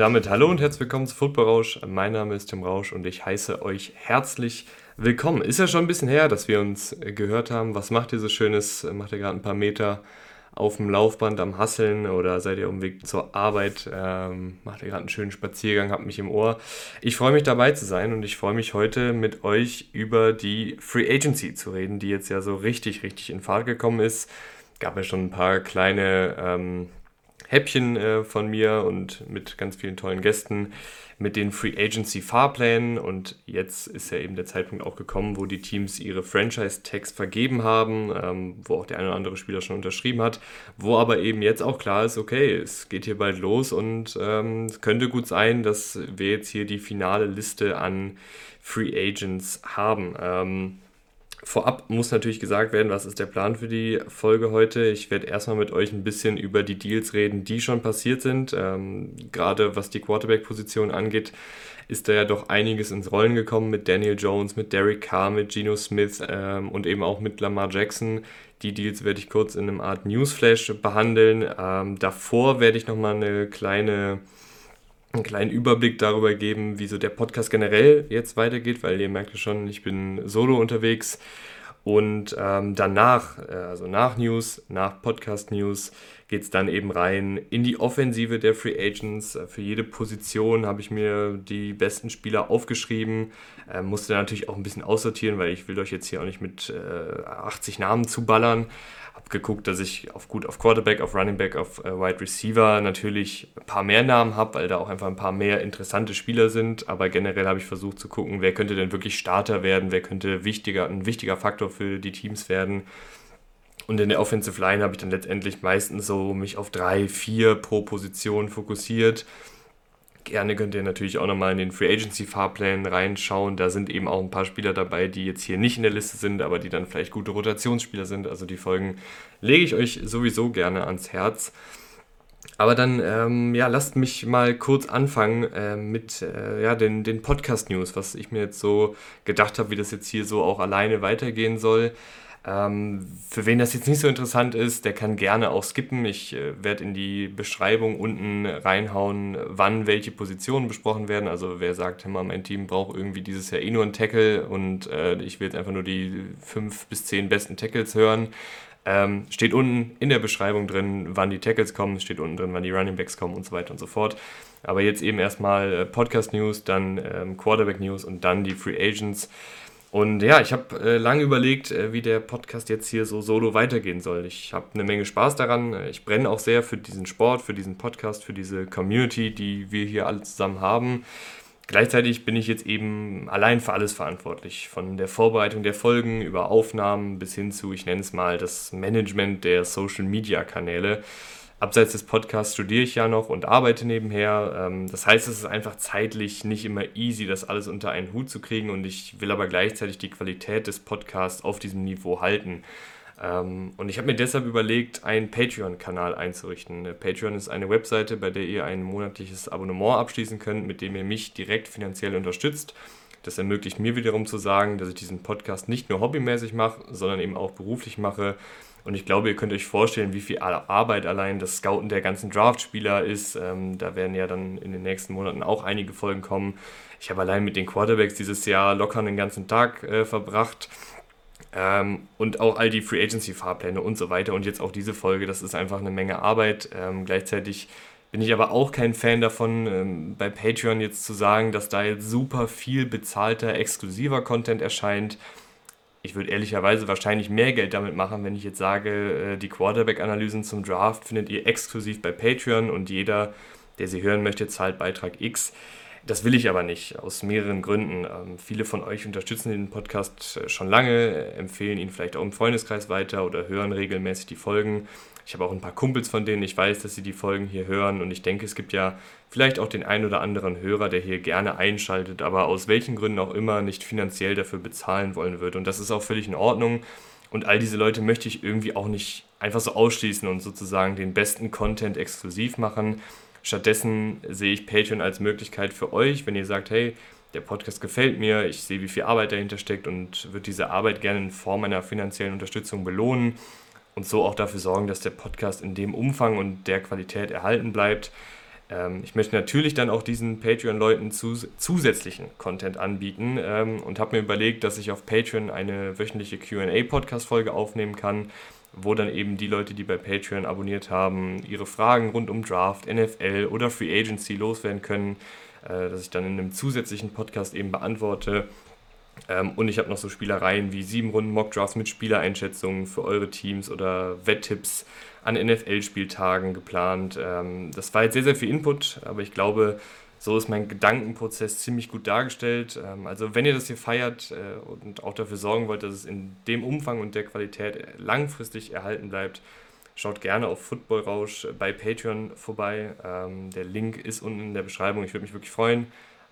Damit hallo und herzlich willkommen zu Football Rausch. Mein Name ist Tim Rausch und ich heiße euch herzlich willkommen. Ist ja schon ein bisschen her, dass wir uns gehört haben. Was macht ihr so Schönes? Macht ihr gerade ein paar Meter auf dem Laufband am Hasseln oder seid ihr auf dem Weg zur Arbeit? Ähm, macht ihr gerade einen schönen Spaziergang, habt mich im Ohr. Ich freue mich dabei zu sein und ich freue mich heute mit euch über die Free Agency zu reden, die jetzt ja so richtig, richtig in Fahrt gekommen ist. Gab ja schon ein paar kleine ähm, Häppchen äh, von mir und mit ganz vielen tollen Gästen mit den Free Agency Fahrplänen und jetzt ist ja eben der Zeitpunkt auch gekommen, wo die Teams ihre Franchise-Tags vergeben haben, ähm, wo auch der eine oder andere Spieler schon unterschrieben hat, wo aber eben jetzt auch klar ist, okay, es geht hier bald los und ähm, es könnte gut sein, dass wir jetzt hier die finale Liste an Free Agents haben. Ähm, Vorab muss natürlich gesagt werden, was ist der Plan für die Folge heute. Ich werde erstmal mit euch ein bisschen über die Deals reden, die schon passiert sind. Ähm, gerade was die Quarterback-Position angeht, ist da ja doch einiges ins Rollen gekommen mit Daniel Jones, mit Derek Carr, mit Geno Smith ähm, und eben auch mit Lamar Jackson. Die Deals werde ich kurz in einem Art Newsflash behandeln. Ähm, davor werde ich nochmal eine kleine einen kleinen Überblick darüber geben, wie so der Podcast generell jetzt weitergeht, weil ihr merkt ja schon, ich bin solo unterwegs. Und ähm, danach, äh, also nach News, nach Podcast News, geht es dann eben rein in die Offensive der Free Agents. Äh, für jede Position habe ich mir die besten Spieler aufgeschrieben. Äh, musste natürlich auch ein bisschen aussortieren, weil ich will euch jetzt hier auch nicht mit äh, 80 Namen zuballern habe geguckt, dass ich auf gut auf Quarterback, auf Running Back, auf äh, Wide Receiver natürlich ein paar mehr Namen habe, weil da auch einfach ein paar mehr interessante Spieler sind. Aber generell habe ich versucht zu gucken, wer könnte denn wirklich Starter werden, wer könnte wichtiger, ein wichtiger Faktor für die Teams werden. Und in der Offensive Line habe ich dann letztendlich meistens so mich auf drei, vier pro Position fokussiert Gerne könnt ihr natürlich auch nochmal in den Free Agency Fahrplänen reinschauen. Da sind eben auch ein paar Spieler dabei, die jetzt hier nicht in der Liste sind, aber die dann vielleicht gute Rotationsspieler sind. Also die Folgen lege ich euch sowieso gerne ans Herz. Aber dann, ähm, ja, lasst mich mal kurz anfangen äh, mit äh, ja, den, den Podcast-News, was ich mir jetzt so gedacht habe, wie das jetzt hier so auch alleine weitergehen soll. Ähm, für wen das jetzt nicht so interessant ist, der kann gerne auch skippen. Ich äh, werde in die Beschreibung unten reinhauen, wann welche Positionen besprochen werden. Also wer sagt, immer mein Team braucht irgendwie dieses Jahr eh nur einen Tackle und äh, ich will jetzt einfach nur die fünf bis zehn besten Tackles hören. Ähm, steht unten in der Beschreibung drin, wann die Tackles kommen, steht unten drin, wann die Running Backs kommen und so weiter und so fort. Aber jetzt eben erstmal äh, Podcast News, dann ähm, Quarterback News und dann die Free Agents. Und ja, ich habe äh, lange überlegt, äh, wie der Podcast jetzt hier so solo weitergehen soll. Ich habe eine Menge Spaß daran. Ich brenne auch sehr für diesen Sport, für diesen Podcast, für diese Community, die wir hier alle zusammen haben. Gleichzeitig bin ich jetzt eben allein für alles verantwortlich. Von der Vorbereitung der Folgen über Aufnahmen bis hin zu, ich nenne es mal, das Management der Social-Media-Kanäle abseits des Podcasts studiere ich ja noch und arbeite nebenher. Ähm, das heißt, es ist einfach zeitlich nicht immer easy, das alles unter einen Hut zu kriegen und ich will aber gleichzeitig die Qualität des Podcasts auf diesem Niveau halten. Ähm, und ich habe mir deshalb überlegt, einen Patreon-Kanal einzurichten. Patreon ist eine Webseite, bei der ihr ein monatliches Abonnement abschließen könnt, mit dem ihr mich direkt finanziell unterstützt. Das ermöglicht mir wiederum zu sagen, dass ich diesen Podcast nicht nur hobbymäßig mache, sondern eben auch beruflich mache und ich glaube, ihr könnt euch vorstellen, wie viel Arbeit allein das Scouten der ganzen Draft-Spieler ist. Ähm, da werden ja dann in den nächsten Monaten auch einige Folgen kommen. Ich habe allein mit den Quarterbacks dieses Jahr locker einen ganzen Tag äh, verbracht. Ähm, und auch all die Free Agency-Fahrpläne und so weiter. Und jetzt auch diese Folge, das ist einfach eine Menge Arbeit. Ähm, gleichzeitig bin ich aber auch kein Fan davon, ähm, bei Patreon jetzt zu sagen, dass da jetzt super viel bezahlter, exklusiver Content erscheint ich würde ehrlicherweise wahrscheinlich mehr Geld damit machen, wenn ich jetzt sage, äh, die Quarterback-Analysen zum Draft findet ihr exklusiv bei Patreon und jeder, der sie hören möchte, zahlt Beitrag X. Das will ich aber nicht, aus mehreren Gründen. Ähm, viele von euch unterstützen den Podcast äh, schon lange, empfehlen ihn vielleicht auch im Freundeskreis weiter oder hören regelmäßig die Folgen. Ich habe auch ein paar Kumpels von denen, ich weiß, dass sie die Folgen hier hören und ich denke, es gibt ja vielleicht auch den einen oder anderen Hörer, der hier gerne einschaltet, aber aus welchen Gründen auch immer nicht finanziell dafür bezahlen wollen wird. Und das ist auch völlig in Ordnung. Und all diese Leute möchte ich irgendwie auch nicht einfach so ausschließen und sozusagen den besten Content exklusiv machen. Stattdessen sehe ich Patreon als Möglichkeit für euch, wenn ihr sagt, hey, der Podcast gefällt mir, ich sehe, wie viel Arbeit dahinter steckt und würde diese Arbeit gerne in Form einer finanziellen Unterstützung belohnen und so auch dafür sorgen, dass der Podcast in dem Umfang und der Qualität erhalten bleibt. Ähm, ich möchte natürlich dann auch diesen Patreon-Leuten zus zusätzlichen Content anbieten ähm, und habe mir überlegt, dass ich auf Patreon eine wöchentliche QA-Podcast-Folge aufnehmen kann, wo dann eben die Leute, die bei Patreon abonniert haben, ihre Fragen rund um Draft, NFL oder Free Agency loswerden können, äh, dass ich dann in einem zusätzlichen Podcast eben beantworte. Ähm, und ich habe noch so Spielereien wie sieben Runden Mockdrafts mit Spielereinschätzungen für eure Teams oder Wetttipps an NFL-Spieltagen geplant. Ähm, das war jetzt sehr, sehr viel Input, aber ich glaube, so ist mein Gedankenprozess ziemlich gut dargestellt. Ähm, also wenn ihr das hier feiert äh, und auch dafür sorgen wollt, dass es in dem Umfang und der Qualität langfristig erhalten bleibt, schaut gerne auf Football Rausch bei Patreon vorbei. Ähm, der Link ist unten in der Beschreibung. Ich würde mich wirklich freuen.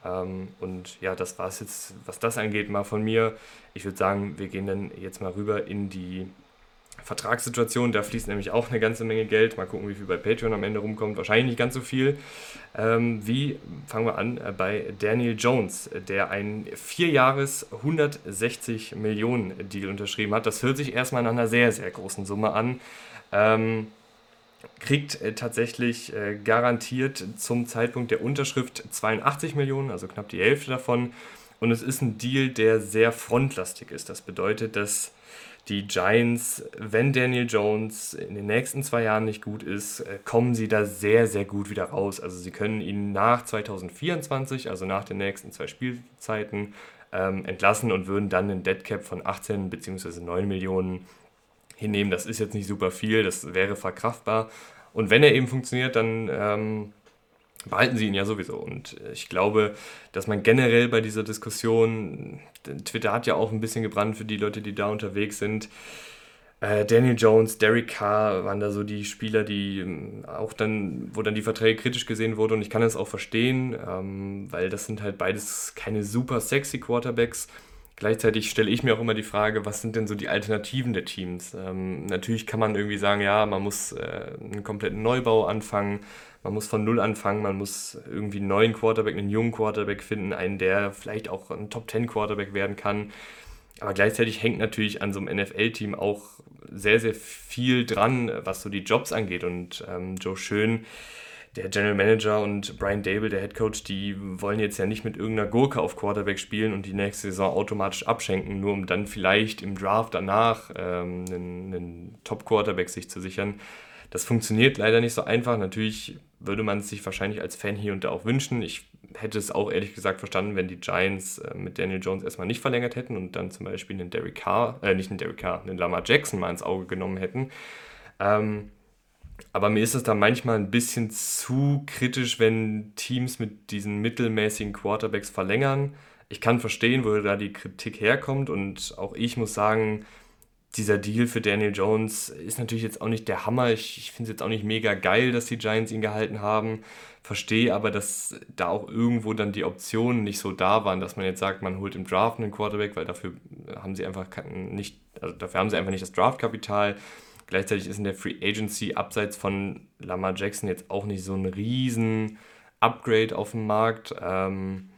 Ähm, und ja, das war es jetzt, was das angeht, mal von mir. Ich würde sagen, wir gehen dann jetzt mal rüber in die Vertragssituation. Da fließt nämlich auch eine ganze Menge Geld. Mal gucken, wie viel bei Patreon am Ende rumkommt. Wahrscheinlich nicht ganz so viel. Ähm, wie, fangen wir an, äh, bei Daniel Jones, der einen Vierjahres 160 Millionen Deal unterschrieben hat. Das hört sich erstmal nach einer sehr, sehr großen Summe an. Ähm, kriegt äh, tatsächlich äh, garantiert zum Zeitpunkt der Unterschrift 82 Millionen, also knapp die Hälfte davon. Und es ist ein Deal, der sehr frontlastig ist. Das bedeutet, dass die Giants, wenn Daniel Jones in den nächsten zwei Jahren nicht gut ist, äh, kommen sie da sehr, sehr gut wieder raus. Also sie können ihn nach 2024, also nach den nächsten zwei Spielzeiten, ähm, entlassen und würden dann einen Deadcap von 18 bzw. 9 Millionen hinnehmen. Das ist jetzt nicht super viel, das wäre verkraftbar. Und wenn er eben funktioniert, dann ähm, behalten sie ihn ja sowieso. Und ich glaube, dass man generell bei dieser Diskussion, Twitter hat ja auch ein bisschen gebrannt für die Leute, die da unterwegs sind. Äh, Daniel Jones, Derek Carr waren da so die Spieler, die ähm, auch dann, wo dann die Verträge kritisch gesehen wurden. Und ich kann das auch verstehen, ähm, weil das sind halt beides keine super sexy Quarterbacks. Gleichzeitig stelle ich mir auch immer die Frage, was sind denn so die Alternativen der Teams? Ähm, natürlich kann man irgendwie sagen, ja, man muss äh, einen kompletten Neubau anfangen, man muss von Null anfangen, man muss irgendwie einen neuen Quarterback, einen jungen Quarterback finden, einen, der vielleicht auch ein Top-10 Quarterback werden kann. Aber gleichzeitig hängt natürlich an so einem NFL-Team auch sehr, sehr viel dran, was so die Jobs angeht. Und ähm, Joe Schön der General Manager und Brian Dable, der Head Coach, die wollen jetzt ja nicht mit irgendeiner Gurke auf Quarterback spielen und die nächste Saison automatisch abschenken, nur um dann vielleicht im Draft danach ähm, einen, einen Top-Quarterback sich zu sichern. Das funktioniert leider nicht so einfach. Natürlich würde man es sich wahrscheinlich als Fan hier und da auch wünschen. Ich hätte es auch ehrlich gesagt verstanden, wenn die Giants äh, mit Daniel Jones erstmal nicht verlängert hätten und dann zum Beispiel einen Derek Carr, äh, nicht einen Derek Carr, einen Lamar Jackson mal ins Auge genommen hätten. Ähm, aber mir ist es da manchmal ein bisschen zu kritisch, wenn Teams mit diesen mittelmäßigen Quarterbacks verlängern. Ich kann verstehen, wo da die Kritik herkommt und auch ich muss sagen, dieser Deal für Daniel Jones ist natürlich jetzt auch nicht der Hammer. Ich, ich finde es jetzt auch nicht mega geil, dass die Giants ihn gehalten haben. Verstehe aber, dass da auch irgendwo dann die Optionen nicht so da waren, dass man jetzt sagt, man holt im Draft einen Quarterback, weil dafür haben sie einfach nicht, also dafür haben sie einfach nicht das Draftkapital. Gleichzeitig ist in der Free Agency abseits von Lamar Jackson jetzt auch nicht so ein riesen Upgrade auf dem Markt. Ähm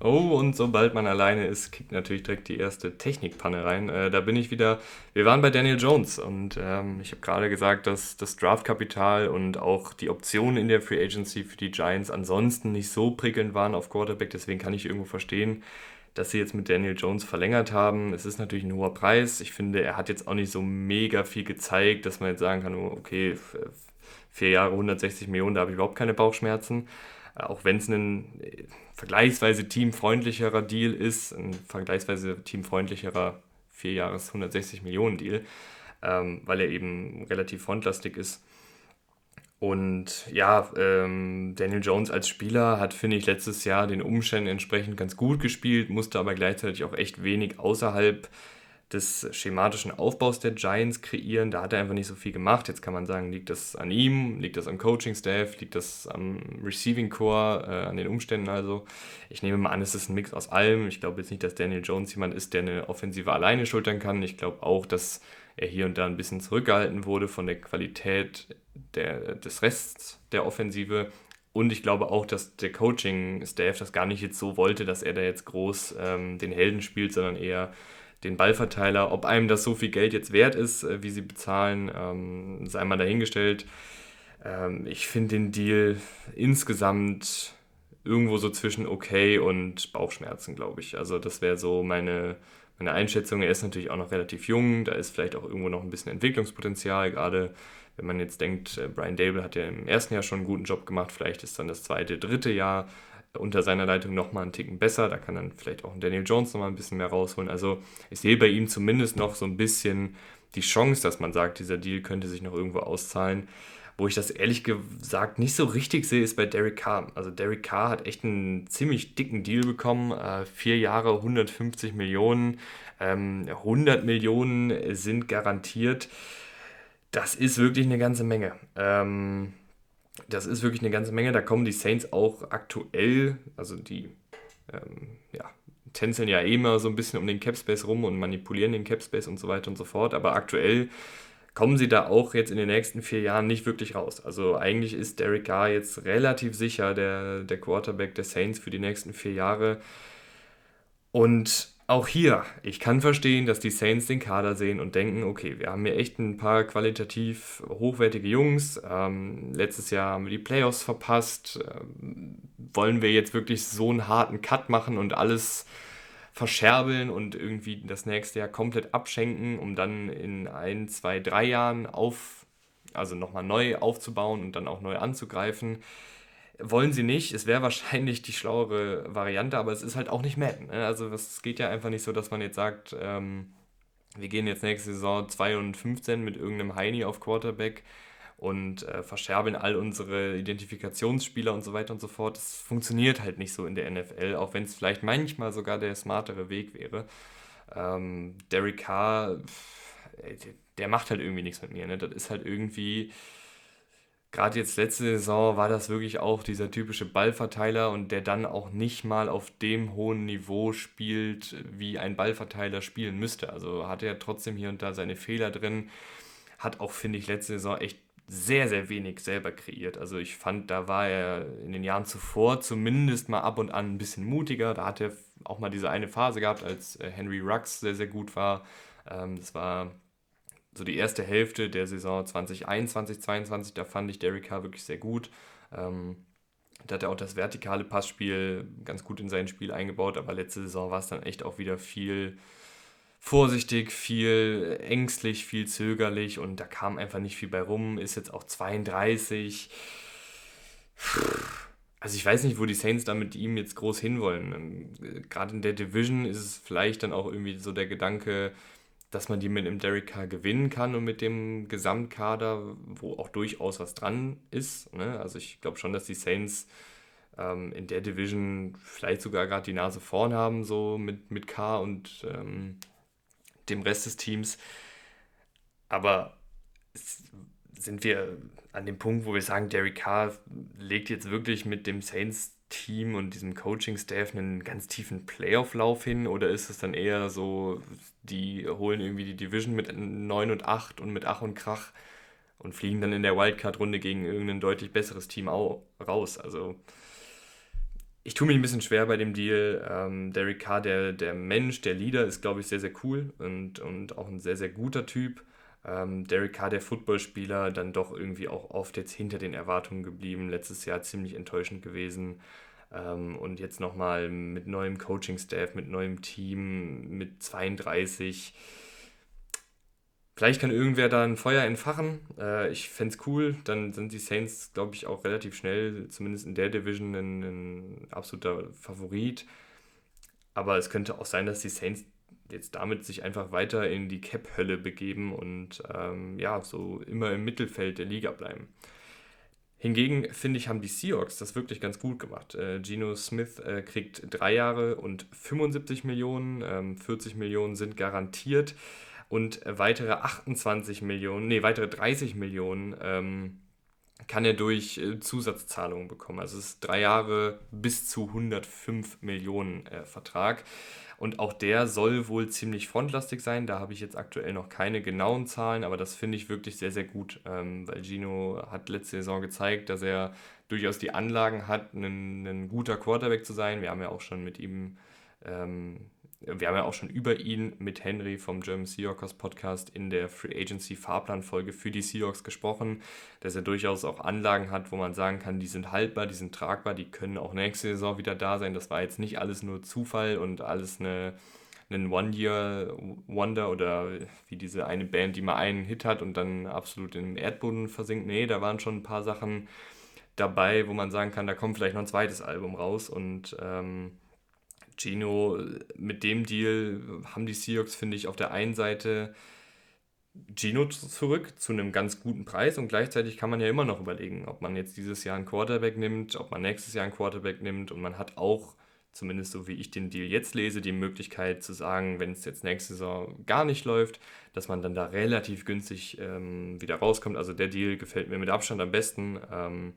oh, und sobald man alleine ist, kickt natürlich direkt die erste Technikpanne rein. Äh, da bin ich wieder. Wir waren bei Daniel Jones und ähm, ich habe gerade gesagt, dass das Draftkapital und auch die Optionen in der Free Agency für die Giants ansonsten nicht so prickelnd waren auf Quarterback. Deswegen kann ich irgendwo verstehen, dass sie jetzt mit Daniel Jones verlängert haben. Es ist natürlich ein hoher Preis. Ich finde, er hat jetzt auch nicht so mega viel gezeigt, dass man jetzt sagen kann, oh, okay, vier Jahre 160 Millionen, da habe ich überhaupt keine Bauchschmerzen. Äh, auch wenn es ein äh, vergleichsweise teamfreundlicherer Deal ist, ein vergleichsweise teamfreundlicherer vier Jahres 160 Millionen Deal, ähm, weil er eben relativ frontlastig ist. Und ja, ähm, Daniel Jones als Spieler hat, finde ich, letztes Jahr den Umständen entsprechend ganz gut gespielt, musste aber gleichzeitig auch echt wenig außerhalb des schematischen Aufbaus der Giants kreieren. Da hat er einfach nicht so viel gemacht. Jetzt kann man sagen, liegt das an ihm, liegt das am Coaching-Staff, liegt das am Receiving-Core, äh, an den Umständen also. Ich nehme mal an, es ist ein Mix aus allem. Ich glaube jetzt nicht, dass Daniel Jones jemand ist, der eine Offensive alleine schultern kann. Ich glaube auch, dass er hier und da ein bisschen zurückgehalten wurde von der Qualität der, des Rests der Offensive. Und ich glaube auch, dass der Coaching-Staff das gar nicht jetzt so wollte, dass er da jetzt groß ähm, den Helden spielt, sondern eher den Ballverteiler. Ob einem das so viel Geld jetzt wert ist, äh, wie sie bezahlen, ähm, sei mal dahingestellt. Ähm, ich finde den Deal insgesamt irgendwo so zwischen okay und Bauchschmerzen, glaube ich. Also das wäre so meine, meine Einschätzung. Er ist natürlich auch noch relativ jung, da ist vielleicht auch irgendwo noch ein bisschen Entwicklungspotenzial, gerade wenn man jetzt denkt, äh, Brian Dable hat ja im ersten Jahr schon einen guten Job gemacht, vielleicht ist dann das zweite, dritte Jahr unter seiner Leitung nochmal einen Ticken besser. Da kann dann vielleicht auch Daniel Jones nochmal ein bisschen mehr rausholen. Also ich sehe bei ihm zumindest noch so ein bisschen die Chance, dass man sagt, dieser Deal könnte sich noch irgendwo auszahlen. Wo ich das ehrlich gesagt nicht so richtig sehe, ist bei Derek Carr. Also Derek Carr hat echt einen ziemlich dicken Deal bekommen. Äh, vier Jahre, 150 Millionen. Ähm, 100 Millionen sind garantiert. Das ist wirklich eine ganze Menge. Ähm, das ist wirklich eine ganze Menge. Da kommen die Saints auch aktuell, also die ähm, ja, tänzeln ja eh immer so ein bisschen um den Capspace rum und manipulieren den Capspace und so weiter und so fort. Aber aktuell kommen sie da auch jetzt in den nächsten vier Jahren nicht wirklich raus. Also eigentlich ist Derek Carr jetzt relativ sicher der, der Quarterback der Saints für die nächsten vier Jahre. Und auch hier, ich kann verstehen, dass die Saints den Kader sehen und denken, okay, wir haben hier echt ein paar qualitativ hochwertige Jungs. Ähm, letztes Jahr haben wir die Playoffs verpasst. Ähm, wollen wir jetzt wirklich so einen harten Cut machen und alles verscherbeln und irgendwie das nächste Jahr komplett abschenken, um dann in ein, zwei, drei Jahren auf, also nochmal neu aufzubauen und dann auch neu anzugreifen. Wollen sie nicht. Es wäre wahrscheinlich die schlauere Variante, aber es ist halt auch nicht Madden. Ne? Also es geht ja einfach nicht so, dass man jetzt sagt, ähm, wir gehen jetzt nächste Saison 2 und 15 mit irgendeinem Heini auf Quarterback und äh, verscherbeln all unsere Identifikationsspieler und so weiter und so fort. Das funktioniert halt nicht so in der NFL, auch wenn es vielleicht manchmal sogar der smartere Weg wäre. Ähm, Derek Carr, der macht halt irgendwie nichts mit mir. Ne? Das ist halt irgendwie, gerade jetzt letzte Saison war das wirklich auch dieser typische Ballverteiler und der dann auch nicht mal auf dem hohen Niveau spielt, wie ein Ballverteiler spielen müsste. Also hat er trotzdem hier und da seine Fehler drin. Hat auch, finde ich, letzte Saison echt sehr, sehr wenig selber kreiert. Also ich fand, da war er in den Jahren zuvor zumindest mal ab und an ein bisschen mutiger. Da hat er auch mal diese eine Phase gehabt, als äh, Henry Rux sehr, sehr gut war. Ähm, das war so die erste Hälfte der Saison 2021, 2022. Da fand ich Derek Carr wirklich sehr gut. Ähm, da hat er auch das vertikale Passspiel ganz gut in sein Spiel eingebaut, aber letzte Saison war es dann echt auch wieder viel vorsichtig, viel ängstlich, viel zögerlich und da kam einfach nicht viel bei rum. Ist jetzt auch 32. Also ich weiß nicht, wo die Saints da mit ihm jetzt groß hinwollen. Ähm, gerade in der Division ist es vielleicht dann auch irgendwie so der Gedanke, dass man die mit einem Derek Carr gewinnen kann und mit dem Gesamtkader, wo auch durchaus was dran ist. Ne? Also ich glaube schon, dass die Saints ähm, in der Division vielleicht sogar gerade die Nase vorn haben, so mit, mit Carr und ähm, dem Rest des Teams. Aber sind wir an dem Punkt, wo wir sagen, Derek Carr legt jetzt wirklich mit dem Saints-Team und diesem Coaching-Staff einen ganz tiefen Playoff-Lauf hin? Oder ist es dann eher so, die holen irgendwie die Division mit 9 und 8 und mit Ach und Krach und fliegen dann in der Wildcard-Runde gegen irgendein deutlich besseres Team raus? Also ich tue mich ein bisschen schwer bei dem Deal. Ähm, Derek Carr, der, der Mensch, der Leader, ist, glaube ich, sehr, sehr cool und, und auch ein sehr, sehr guter Typ. Ähm, Derek Carr, der Footballspieler, dann doch irgendwie auch oft jetzt hinter den Erwartungen geblieben. Letztes Jahr ziemlich enttäuschend gewesen. Ähm, und jetzt nochmal mit neuem Coaching-Staff, mit neuem Team, mit 32 Vielleicht kann irgendwer da ein Feuer entfachen. Äh, ich fände es cool. Dann sind die Saints, glaube ich, auch relativ schnell, zumindest in der Division, ein, ein absoluter Favorit. Aber es könnte auch sein, dass die Saints jetzt damit sich einfach weiter in die Cap-Hölle begeben und ähm, ja, so immer im Mittelfeld der Liga bleiben. Hingegen finde ich, haben die Seahawks das wirklich ganz gut gemacht. Äh, Geno Smith äh, kriegt drei Jahre und 75 Millionen, ähm, 40 Millionen sind garantiert und weitere 28 Millionen, nee, weitere 30 Millionen ähm, kann er durch äh, Zusatzzahlungen bekommen. Also es ist drei Jahre bis zu 105 Millionen äh, Vertrag. Und auch der soll wohl ziemlich frontlastig sein. Da habe ich jetzt aktuell noch keine genauen Zahlen, aber das finde ich wirklich sehr, sehr gut, ähm, weil Gino hat letzte Saison gezeigt, dass er durchaus die Anlagen hat, ein, ein guter Quarterback zu sein. Wir haben ja auch schon mit ihm ähm, wir haben ja auch schon über ihn mit Henry vom German Seahawks Podcast in der Free Agency Fahrplanfolge für die Seahawks gesprochen, dass er durchaus auch Anlagen hat, wo man sagen kann, die sind haltbar, die sind tragbar, die können auch nächste Saison wieder da sein. Das war jetzt nicht alles nur Zufall und alles eine ein One-Year-Wonder oder wie diese eine Band, die mal einen Hit hat und dann absolut im Erdboden versinkt. Nee, da waren schon ein paar Sachen dabei, wo man sagen kann, da kommt vielleicht noch ein zweites Album raus und ähm, Gino, mit dem Deal haben die Seahawks, finde ich, auf der einen Seite Gino zurück zu einem ganz guten Preis und gleichzeitig kann man ja immer noch überlegen, ob man jetzt dieses Jahr einen Quarterback nimmt, ob man nächstes Jahr einen Quarterback nimmt und man hat auch, zumindest so wie ich den Deal jetzt lese, die Möglichkeit zu sagen, wenn es jetzt nächste Saison gar nicht läuft, dass man dann da relativ günstig ähm, wieder rauskommt. Also der Deal gefällt mir mit Abstand am besten. Ähm,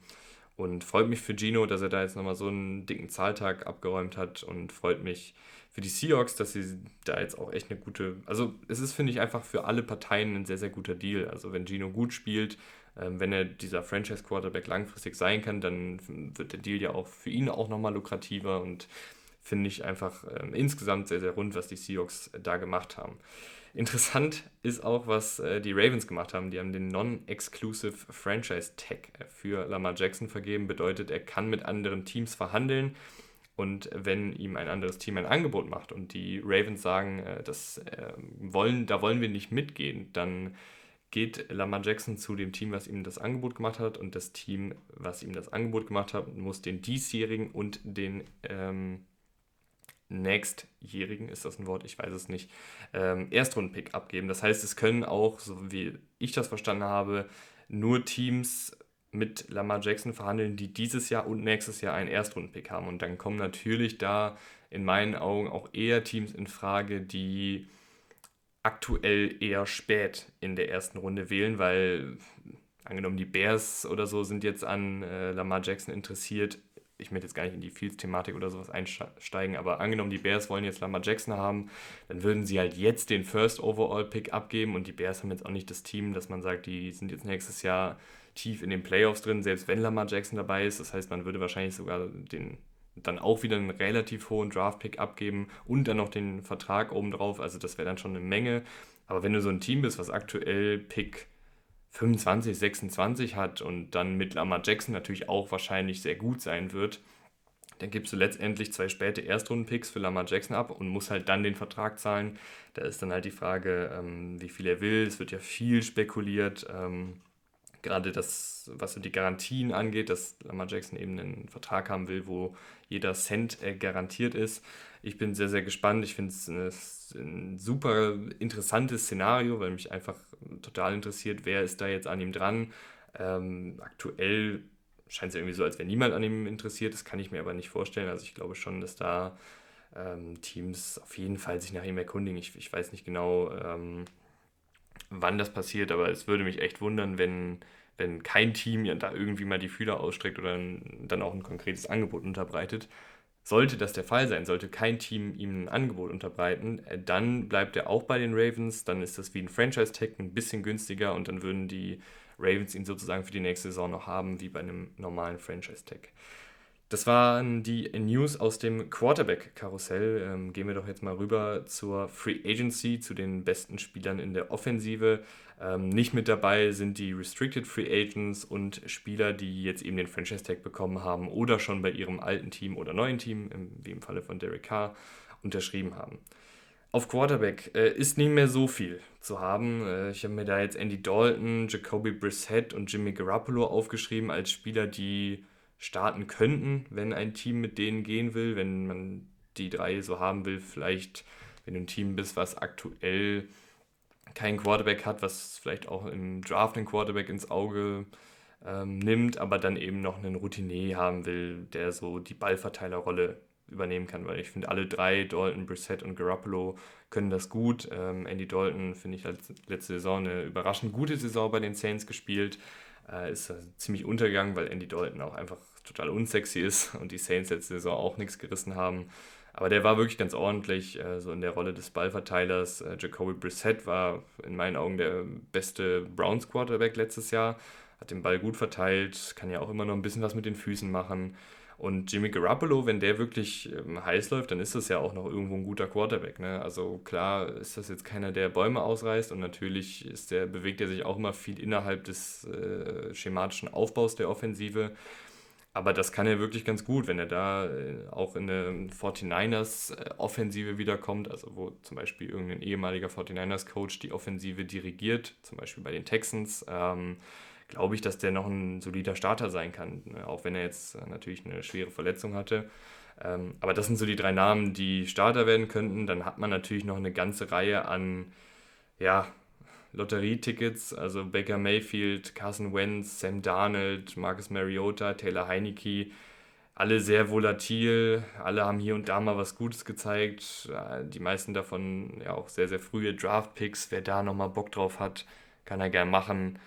und freut mich für Gino, dass er da jetzt nochmal so einen dicken Zahltag abgeräumt hat und freut mich für die Seahawks, dass sie da jetzt auch echt eine gute, also es ist, finde ich, einfach für alle Parteien ein sehr, sehr guter Deal. Also wenn Gino gut spielt, ähm, wenn er dieser Franchise-Quarterback langfristig sein kann, dann wird der Deal ja auch für ihn auch nochmal lukrativer und finde ich einfach ähm, insgesamt sehr, sehr rund, was die Seahawks da gemacht haben. Interessant ist auch, was äh, die Ravens gemacht haben. Die haben den Non-Exclusive Franchise Tag für Lamar Jackson vergeben. Bedeutet, er kann mit anderen Teams verhandeln. Und wenn ihm ein anderes Team ein Angebot macht und die Ravens sagen, äh, das äh, wollen, da wollen wir nicht mitgehen, dann geht Lamar Jackson zu dem Team, was ihm das Angebot gemacht hat. Und das Team, was ihm das Angebot gemacht hat, muss den diesjährigen und den ähm, nächstjährigen, ist das ein Wort, ich weiß es nicht, ähm, Erstrunden-Pick abgeben. Das heißt, es können auch, so wie ich das verstanden habe, nur Teams mit Lamar Jackson verhandeln, die dieses Jahr und nächstes Jahr einen Erstrunden-Pick haben. Und dann kommen natürlich da in meinen Augen auch eher Teams in Frage, die aktuell eher spät in der ersten Runde wählen, weil angenommen die Bears oder so sind jetzt an äh, Lamar Jackson interessiert, ich möchte jetzt gar nicht in die Fields-Thematik oder sowas einsteigen, aber angenommen, die Bears wollen jetzt Lamar Jackson haben, dann würden sie halt jetzt den First Overall-Pick abgeben und die Bears haben jetzt auch nicht das Team, dass man sagt, die sind jetzt nächstes Jahr tief in den Playoffs drin, selbst wenn Lamar Jackson dabei ist. Das heißt, man würde wahrscheinlich sogar den dann auch wieder einen relativ hohen Draft-Pick abgeben und dann noch den Vertrag obendrauf. Also das wäre dann schon eine Menge. Aber wenn du so ein Team bist, was aktuell Pick 25, 26 hat und dann mit Lamar Jackson natürlich auch wahrscheinlich sehr gut sein wird, dann gibst du letztendlich zwei späte Erstrunden-Picks für Lamar Jackson ab und musst halt dann den Vertrag zahlen. Da ist dann halt die Frage, ähm, wie viel er will. Es wird ja viel spekuliert. Ähm, gerade das, was so die Garantien angeht, dass Lamar Jackson eben einen Vertrag haben will, wo jeder Cent äh, garantiert ist. Ich bin sehr, sehr gespannt. Ich finde es ein super interessantes Szenario, weil mich einfach total interessiert, wer ist da jetzt an ihm dran. Ähm, aktuell scheint es ja irgendwie so, als wäre niemand an ihm interessiert. Das kann ich mir aber nicht vorstellen. Also ich glaube schon, dass da ähm, Teams auf jeden Fall sich nach ihm erkundigen. Ich, ich weiß nicht genau, ähm, wann das passiert, aber es würde mich echt wundern, wenn, wenn kein Team ja da irgendwie mal die Fühler ausstreckt oder dann auch ein konkretes Angebot unterbreitet. Sollte das der Fall sein, sollte kein Team ihm ein Angebot unterbreiten, äh, dann bleibt er auch bei den Ravens, dann ist das wie ein Franchise-Tag ein bisschen günstiger und dann würden die Ravens ihn sozusagen für die nächste Saison noch haben, wie bei einem normalen Franchise-Tag. Das waren die News aus dem Quarterback-Karussell. Ähm, gehen wir doch jetzt mal rüber zur Free Agency, zu den besten Spielern in der Offensive. Ähm, nicht mit dabei sind die Restricted Free Agents und Spieler, die jetzt eben den Franchise-Tag bekommen haben oder schon bei ihrem alten Team oder neuen Team, wie im Falle von Derek Carr, unterschrieben haben. Auf Quarterback äh, ist nicht mehr so viel zu haben. Äh, ich habe mir da jetzt Andy Dalton, Jacoby Brissett und Jimmy Garoppolo aufgeschrieben als Spieler, die starten könnten, wenn ein Team mit denen gehen will, wenn man die drei so haben will, vielleicht wenn du ein Team bist, was aktuell keinen Quarterback hat, was vielleicht auch im Draft einen Quarterback ins Auge ähm, nimmt, aber dann eben noch einen Routinier haben will, der so die Ballverteilerrolle übernehmen kann, weil ich finde, alle drei, Dalton, Brissett und Garoppolo, können das gut. Ähm, Andy Dalton finde ich als letzte Saison eine überraschend gute Saison bei den Saints gespielt. Äh, ist ziemlich untergegangen, weil Andy Dalton auch einfach total unsexy ist und die Saints letzte Saison auch nichts gerissen haben. Aber der war wirklich ganz ordentlich, äh, so in der Rolle des Ballverteilers. Äh, Jacoby Brissett war in meinen Augen der beste Browns Quarterback letztes Jahr. hat den Ball gut verteilt, kann ja auch immer noch ein bisschen was mit den Füßen machen. Und Jimmy Garoppolo, wenn der wirklich ähm, heiß läuft, dann ist das ja auch noch irgendwo ein guter Quarterback. Ne? Also klar ist das jetzt keiner, der Bäume ausreißt und natürlich ist der, bewegt er sich auch immer viel innerhalb des äh, schematischen Aufbaus der Offensive. Aber das kann er wirklich ganz gut, wenn er da äh, auch in eine 49ers-Offensive äh, wiederkommt, also wo zum Beispiel irgendein ehemaliger 49ers-Coach die Offensive dirigiert, zum Beispiel bei den Texans. Ähm, glaube ich, dass der noch ein solider Starter sein kann, ne? auch wenn er jetzt äh, natürlich eine schwere Verletzung hatte. Ähm, aber das sind so die drei Namen, die Starter werden könnten. Dann hat man natürlich noch eine ganze Reihe an ja, Lotterietickets, also Baker Mayfield, Carson Wentz, Sam Darnold, Marcus Mariota, Taylor Heineke, alle sehr volatil, alle haben hier und da mal was Gutes gezeigt. Äh, die meisten davon ja auch sehr, sehr frühe Draft-Picks. Wer da nochmal Bock drauf hat, kann er gern machen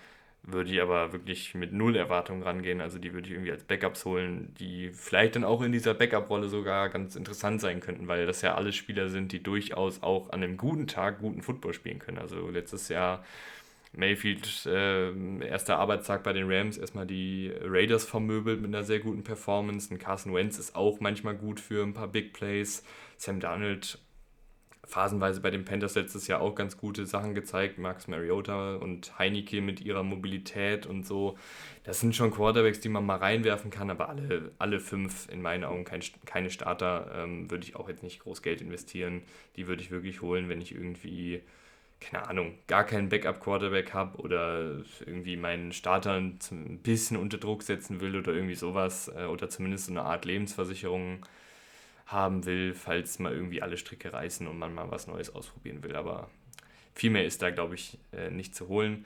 würde ich aber wirklich mit null Erwartungen rangehen. Also die würde ich irgendwie als Backups holen, die vielleicht dann auch in dieser Backup-Rolle sogar ganz interessant sein könnten, weil das ja alle Spieler sind, die durchaus auch an einem guten Tag guten Football spielen können. Also letztes Jahr Mayfield, äh, erster Arbeitstag bei den Rams, erstmal die Raiders vermöbelt mit einer sehr guten Performance. Und Carson Wentz ist auch manchmal gut für ein paar Big Plays. Sam Darnold phasenweise bei den Panthers letztes Jahr auch ganz gute Sachen gezeigt. Max Mariota und Heineke mit ihrer Mobilität und so. Das sind schon Quarterbacks, die man mal reinwerfen kann, aber alle, alle fünf in meinen Augen kein, keine Starter. Ähm, würde ich auch jetzt nicht groß Geld investieren. Die würde ich wirklich holen, wenn ich irgendwie, keine Ahnung, gar keinen Backup-Quarterback habe oder irgendwie meinen Starter ein bisschen unter Druck setzen will oder irgendwie sowas. Äh, oder zumindest so eine Art Lebensversicherung haben will, falls mal irgendwie alle Stricke reißen und man mal was Neues ausprobieren will. Aber viel mehr ist da, glaube ich, äh, nicht zu holen.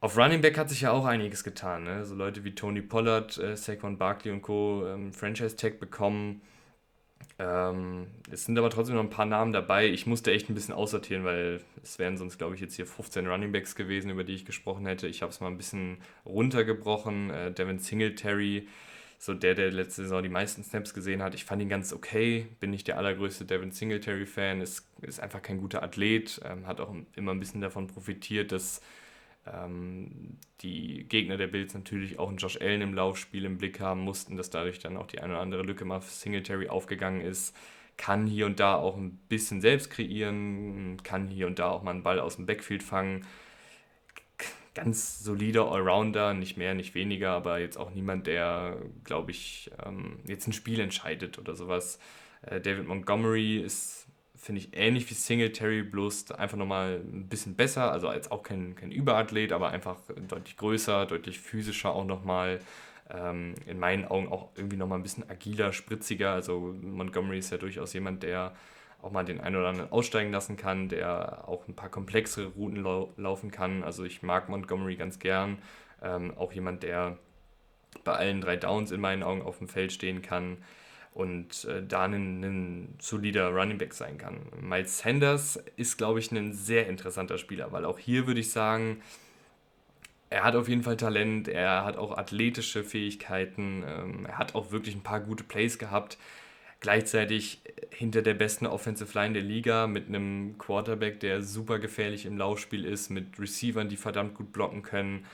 Auf Running Back hat sich ja auch einiges getan. Ne? So Leute wie Tony Pollard, äh, Saquon Barkley und Co. Ähm, Franchise Tag bekommen. Ähm, es sind aber trotzdem noch ein paar Namen dabei. Ich musste echt ein bisschen aussortieren, weil es wären sonst, glaube ich, jetzt hier 15 Running Backs gewesen, über die ich gesprochen hätte. Ich habe es mal ein bisschen runtergebrochen. Äh, Devin Singletary so der, der letzte Saison die meisten Snaps gesehen hat. Ich fand ihn ganz okay, bin nicht der allergrößte Devin Singletary-Fan, ist, ist einfach kein guter Athlet, ähm, hat auch immer ein bisschen davon profitiert, dass ähm, die Gegner der Bills natürlich auch einen Josh Allen im Laufspiel im Blick haben mussten, dass dadurch dann auch die eine oder andere Lücke mal für Singletary aufgegangen ist. Kann hier und da auch ein bisschen selbst kreieren, kann hier und da auch mal einen Ball aus dem Backfield fangen ganz solider Allrounder, nicht mehr, nicht weniger, aber jetzt auch niemand, der, glaube ich, ähm, jetzt ein Spiel entscheidet oder sowas. Äh, David Montgomery ist, finde ich, ähnlich wie Singletary, bloß einfach nochmal ein bisschen besser, also als auch kein, kein Überathlet, aber einfach deutlich größer, deutlich physischer auch nochmal. Ähm, in meinen Augen auch irgendwie nochmal ein bisschen agiler, spritziger. Also Montgomery ist ja durchaus jemand, der auch mal den einen oder anderen aussteigen lassen kann, der auch ein paar komplexere Routen lau laufen kann. Also ich mag Montgomery ganz gern. Ähm, auch jemand, der bei allen drei Downs in meinen Augen auf dem Feld stehen kann und äh, da ein, ein, solider Running Back sein kann. Miles Sanders ist, glaube ich, ein sehr interessanter Spieler, weil auch hier würde ich sagen, er hat auf jeden Fall Talent, er hat auch athletische Fähigkeiten, ähm, er hat auch wirklich ein paar gute Plays gehabt gleichzeitig hinter der besten Offensive Line der Liga mit einem Quarterback, der super gefährlich im Laufspiel ist, mit Receivern, die verdammt gut blocken können,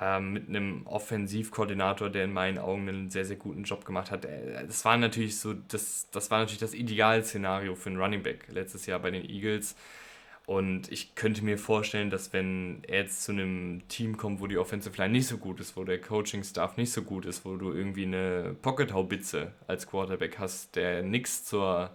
ähm, mit einem Offensivkoordinator, der in meinen Augen einen sehr, sehr guten Job gemacht hat. Äh, das war natürlich so, das, das war natürlich das Idealszenario für einen Running Back letztes Jahr bei den Eagles. Und ich könnte mir vorstellen, dass wenn er jetzt zu einem Team kommt, wo die Offensive Line nicht so gut ist, wo der Coaching-Staff nicht so gut ist, wo du irgendwie eine Pocket-Haubitze als Quarterback hast, der nichts zur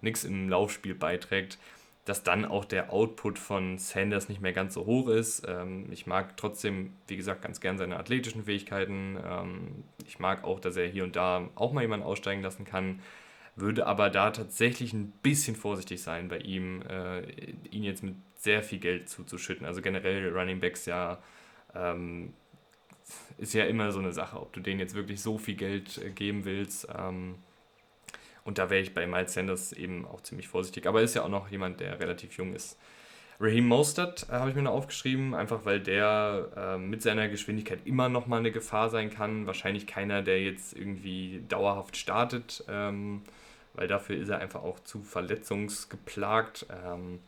nichts im Laufspiel beiträgt, dass dann auch der Output von Sanders nicht mehr ganz so hoch ist. Ähm, ich mag trotzdem, wie gesagt, ganz gern seine athletischen Fähigkeiten. Ähm, ich mag auch, dass er hier und da auch mal jemanden aussteigen lassen kann würde aber da tatsächlich ein bisschen vorsichtig sein bei ihm, äh, ihn jetzt mit sehr viel Geld zuzuschütten. Also generell Running Backs ja ähm, ist ja immer so eine Sache, ob du denen jetzt wirklich so viel Geld äh, geben willst. Ähm, und da wäre ich bei Miles Sanders eben auch ziemlich vorsichtig. Aber er ist ja auch noch jemand, der relativ jung ist. Raheem Mostert äh, habe ich mir noch aufgeschrieben, einfach weil der äh, mit seiner Geschwindigkeit immer noch mal eine Gefahr sein kann. Wahrscheinlich keiner, der jetzt irgendwie dauerhaft startet. Ähm, weil dafür ist er einfach auch zu verletzungsgeplagt. Ähm,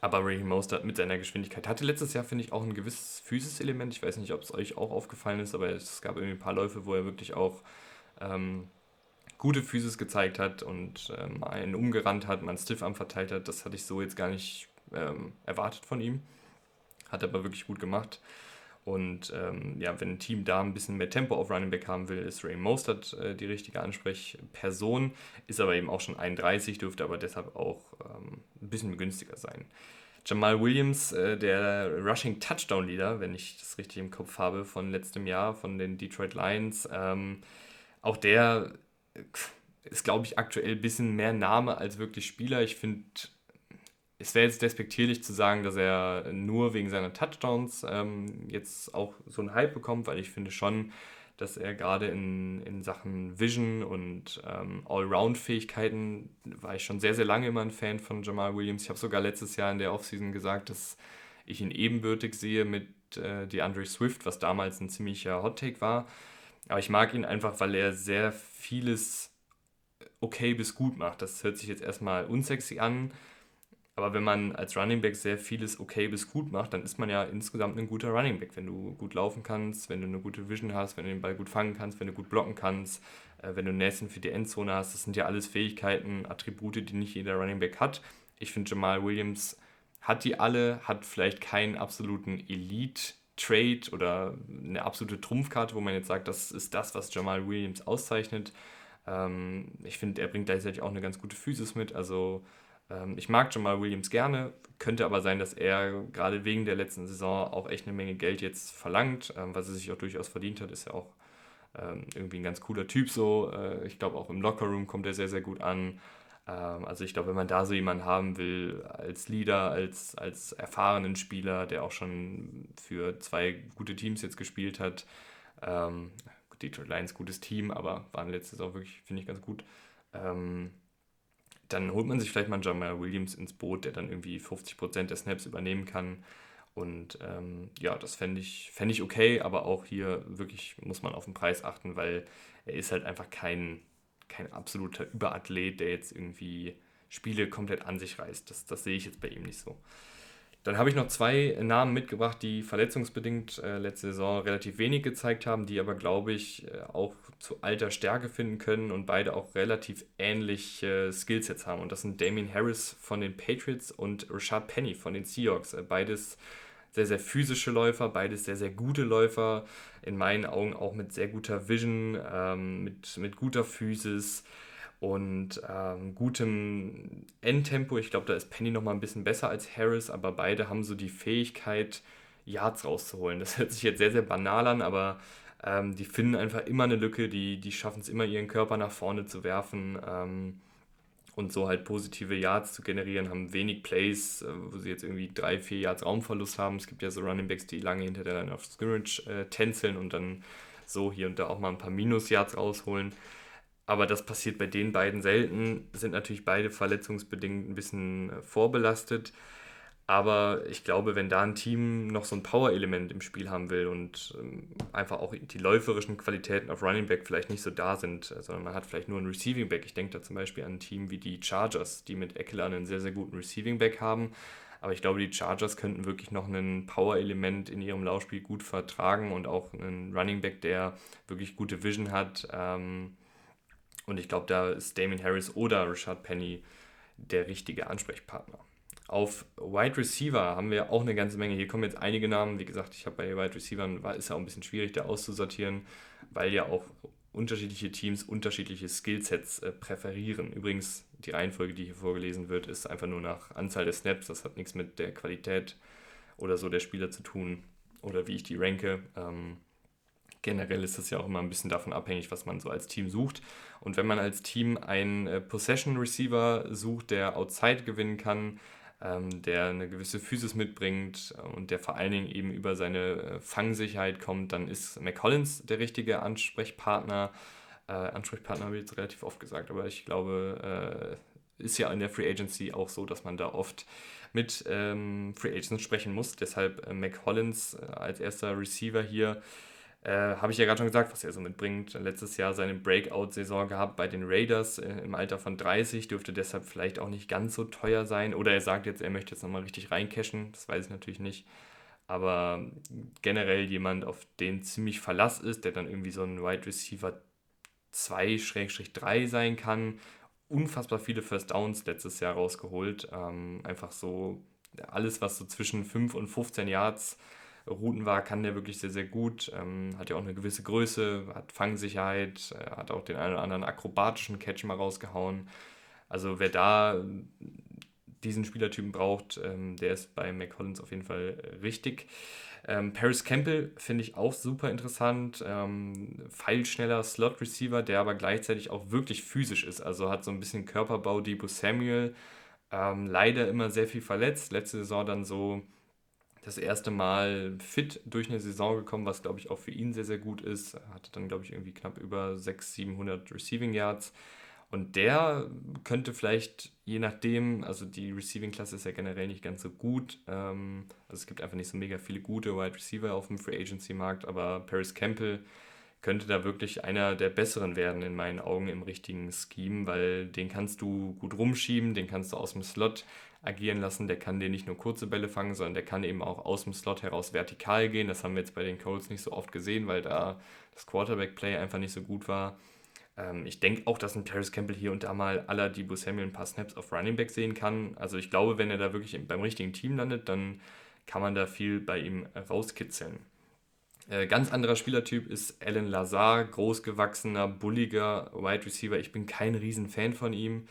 Aber Raheem Mostert mit seiner Geschwindigkeit hatte letztes Jahr, finde ich, auch ein gewisses Physis-Element. Ich weiß nicht, ob es euch auch aufgefallen ist, aber es gab irgendwie ein paar Läufe, wo er wirklich auch ähm, gute Physis gezeigt hat und ähm, einen umgerannt hat, man Stiffarm verteilt hat. Das hatte ich so jetzt gar nicht ähm, erwartet von ihm. Hat aber wirklich gut gemacht. Und ähm, ja, wenn ein Team da ein bisschen mehr Tempo auf Running Back haben will, ist Ray Mostert äh, die richtige Ansprechperson. Ist aber eben auch schon 31, dürfte aber deshalb auch ähm, ein bisschen günstiger sein. Jamal Williams, äh, der Rushing Touchdown Leader, wenn ich das richtig im Kopf habe, von letztem Jahr, von den Detroit Lions. Ähm, auch der äh, ist, glaube ich, aktuell ein bisschen mehr Name als wirklich Spieler. Ich finde, es wäre jetzt despektierlich zu sagen, dass er nur wegen seiner Touchdowns ähm, jetzt auch so einen Hype bekommt, weil ich finde schon, dass er gerade in, in Sachen Vision und ähm, Allround-Fähigkeiten war ich schon sehr, sehr lange immer ein Fan von Jamal Williams. Ich habe sogar letztes Jahr in der Offseason gesagt, dass ich ihn ebenbürtig sehe mit äh, DeAndre Swift, was damals ein ziemlicher Hot-Take war. Aber ich mag ihn einfach, weil er sehr vieles okay bis gut macht. Das hört sich jetzt erstmal unsexy an, aber wenn man als Running Back sehr vieles okay bis gut macht, dann ist man ja insgesamt ein guter Running Back. Wenn du gut laufen kannst, wenn du eine gute Vision hast, wenn du den Ball gut fangen kannst, wenn du gut blocken kannst, äh, wenn du Näschen für die Endzone hast, das sind ja alles Fähigkeiten, Attribute, die nicht jeder Running Back hat. Ich finde, Jamal Williams hat die alle, hat vielleicht keinen absoluten Elite-Trade oder eine absolute Trumpfkarte, wo man jetzt sagt, das ist das, was Jamal Williams auszeichnet. Ähm, ich finde, er bringt gleichzeitig auch eine ganz gute Physis mit, also ich mag Jamal Williams gerne, könnte aber sein, dass er gerade wegen der letzten Saison auch echt eine Menge Geld jetzt verlangt, ähm, was er sich auch durchaus verdient hat, ist ja auch ähm, irgendwie ein ganz cooler Typ so. Äh, ich glaube auch im Lockerroom kommt er sehr, sehr gut an. also ich glaube, wenn man da so jemanden haben will, als Leader, als, als erfahrenen Spieler, der auch schon für zwei gute Teams jetzt gespielt hat, Detroit Lions gutes Team, aber waren letztes Saison wirklich, finde ich, ganz gut. Dann holt man sich vielleicht mal einen Jamal Williams ins Boot, der dann irgendwie 50% der Snaps übernehmen kann. Und ähm, ja, das fände ich, fänd ich okay, aber auch hier wirklich muss man auf den Preis achten, weil er ist halt einfach kein, kein absoluter Überathlet, der jetzt irgendwie Spiele komplett an sich reißt. Das, das sehe ich jetzt bei ihm nicht so. Dann habe ich noch zwei Namen mitgebracht, die verletzungsbedingt äh, letzte Saison relativ wenig gezeigt haben, die aber, glaube ich, äh, auch zu alter Stärke finden können und beide auch relativ ähnliche Skillsets haben. Und das sind Damien Harris von den Patriots und Rashad Penny von den Seahawks. Äh, beides sehr, sehr physische Läufer, beides sehr, sehr gute Läufer. In meinen Augen auch mit sehr guter Vision, ähm, mit, mit guter Physis und ähm, gutem Endtempo. Ich glaube, da ist Penny noch mal ein bisschen besser als Harris, aber beide haben so die Fähigkeit, Yards rauszuholen. Das hört sich jetzt sehr, sehr banal an, aber ähm, die finden einfach immer eine Lücke, die, die schaffen es immer, ihren Körper nach vorne zu werfen ähm, und so halt positive Yards zu generieren, haben wenig Plays, äh, wo sie jetzt irgendwie drei, vier Yards Raumverlust haben. Es gibt ja so Running Backs, die lange hinter der Line of Scrimmage äh, tänzeln und dann so hier und da auch mal ein paar Minus-Yards rausholen. Aber das passiert bei den beiden selten, sind natürlich beide verletzungsbedingt ein bisschen äh, vorbelastet. Aber ich glaube, wenn da ein Team noch so ein Power-Element im Spiel haben will und ähm, einfach auch die läuferischen Qualitäten auf Running Back vielleicht nicht so da sind, äh, sondern man hat vielleicht nur ein Receiving Back. Ich denke da zum Beispiel an ein Team wie die Chargers, die mit Eckler einen sehr, sehr guten Receiving Back haben. Aber ich glaube, die Chargers könnten wirklich noch ein Power-Element in ihrem Laufspiel gut vertragen und auch einen Running Back, der wirklich gute Vision hat. Ähm, und ich glaube, da ist Damien Harris oder Richard Penny der richtige Ansprechpartner. Auf Wide Receiver haben wir auch eine ganze Menge. Hier kommen jetzt einige Namen. Wie gesagt, ich habe bei Wide Receivern, war, ist ja auch ein bisschen schwierig, da auszusortieren, weil ja auch unterschiedliche Teams unterschiedliche Skillsets äh, präferieren. Übrigens, die Reihenfolge, die hier vorgelesen wird, ist einfach nur nach Anzahl der Snaps. Das hat nichts mit der Qualität oder so der Spieler zu tun oder wie ich die ranke. Ähm, generell ist das ja auch immer ein bisschen davon abhängig, was man so als Team sucht. Und wenn man als Team einen äh, Possession Receiver sucht, der Outside gewinnen kann, ähm, der eine gewisse Physis mitbringt äh, und der vor allen Dingen eben über seine äh, Fangsicherheit kommt, dann ist McCollins der richtige Ansprechpartner. Äh, Ansprechpartner habe ich jetzt relativ oft gesagt, aber ich glaube, äh, ist ja in der Free Agency auch so, dass man da oft mit ähm, Free Agents sprechen muss. Deshalb äh, McCollins als erster Receiver hier Äh, Habe ich ja gerade schon gesagt, was er so mitbringt. Letztes Jahr seine Breakout-Saison gehabt bei den Raiders äh, im Alter von 30, dürfte deshalb vielleicht auch nicht ganz so teuer sein. Oder er sagt jetzt, er möchte jetzt nochmal richtig reincashen, das weiß ich natürlich nicht. Aber generell jemand, auf den ziemlich Verlass ist, der dann irgendwie so ein Wide Receiver 2-3 sein kann. Unfassbar viele First Downs letztes Jahr rausgeholt. Ähm, einfach so alles, was so zwischen 5 und 15 Yards Routen war, kann der wirklich sehr, sehr gut. Ähm, hat ja auch eine gewisse Größe, hat Fangsicherheit, äh, hat auch den einen oder anderen akrobatischen Catch mal rausgehauen. Also wer da diesen Spielertypen braucht, ähm, der ist bei McCollins auf jeden Fall richtig. Ähm, Paris Campbell finde ich auch super interessant. Ähm, feilschneller Slot-Receiver, der aber gleichzeitig auch wirklich physisch ist. Also hat so ein bisschen Körperbau Debo Samuel. Ähm, leider immer sehr viel verletzt. Letzte Saison dann so das erste Mal fit durch eine Saison gekommen, was glaube ich auch für ihn sehr, sehr gut ist. Er hatte dann glaube ich irgendwie knapp über 600, 700 Receiving Yards. Und der könnte vielleicht, je nachdem, also die Receiving-Klasse ist ja generell nicht ganz so gut. Ähm, also es gibt einfach nicht so mega viele gute Wide Receiver auf dem Free Agency-Markt, aber Paris Campbell könnte da wirklich einer der besseren werden in meinen Augen im richtigen Scheme, weil den kannst du gut rumschieben, den kannst du aus dem Slot agieren lassen. Der kann dir nicht nur kurze Bälle fangen, sondern der kann eben auch aus dem Slot heraus vertikal gehen. Das haben wir jetzt bei den Colts nicht so oft gesehen, weil da das Quarterback-Play einfach nicht so gut war. Ähm, ich denke auch, dass ein Paris Campbell hier und da mal aller Debo Samuel ein paar Snaps auf Running Back sehen kann. Also ich glaube, wenn er da wirklich beim richtigen Team landet, dann kann man da viel bei ihm rauskitzeln. Äh, ganz anderer Spielertyp ist Alan Lazar, großgewachsener, bulliger Wide Receiver. Ich bin kein Riesenfan von ihm.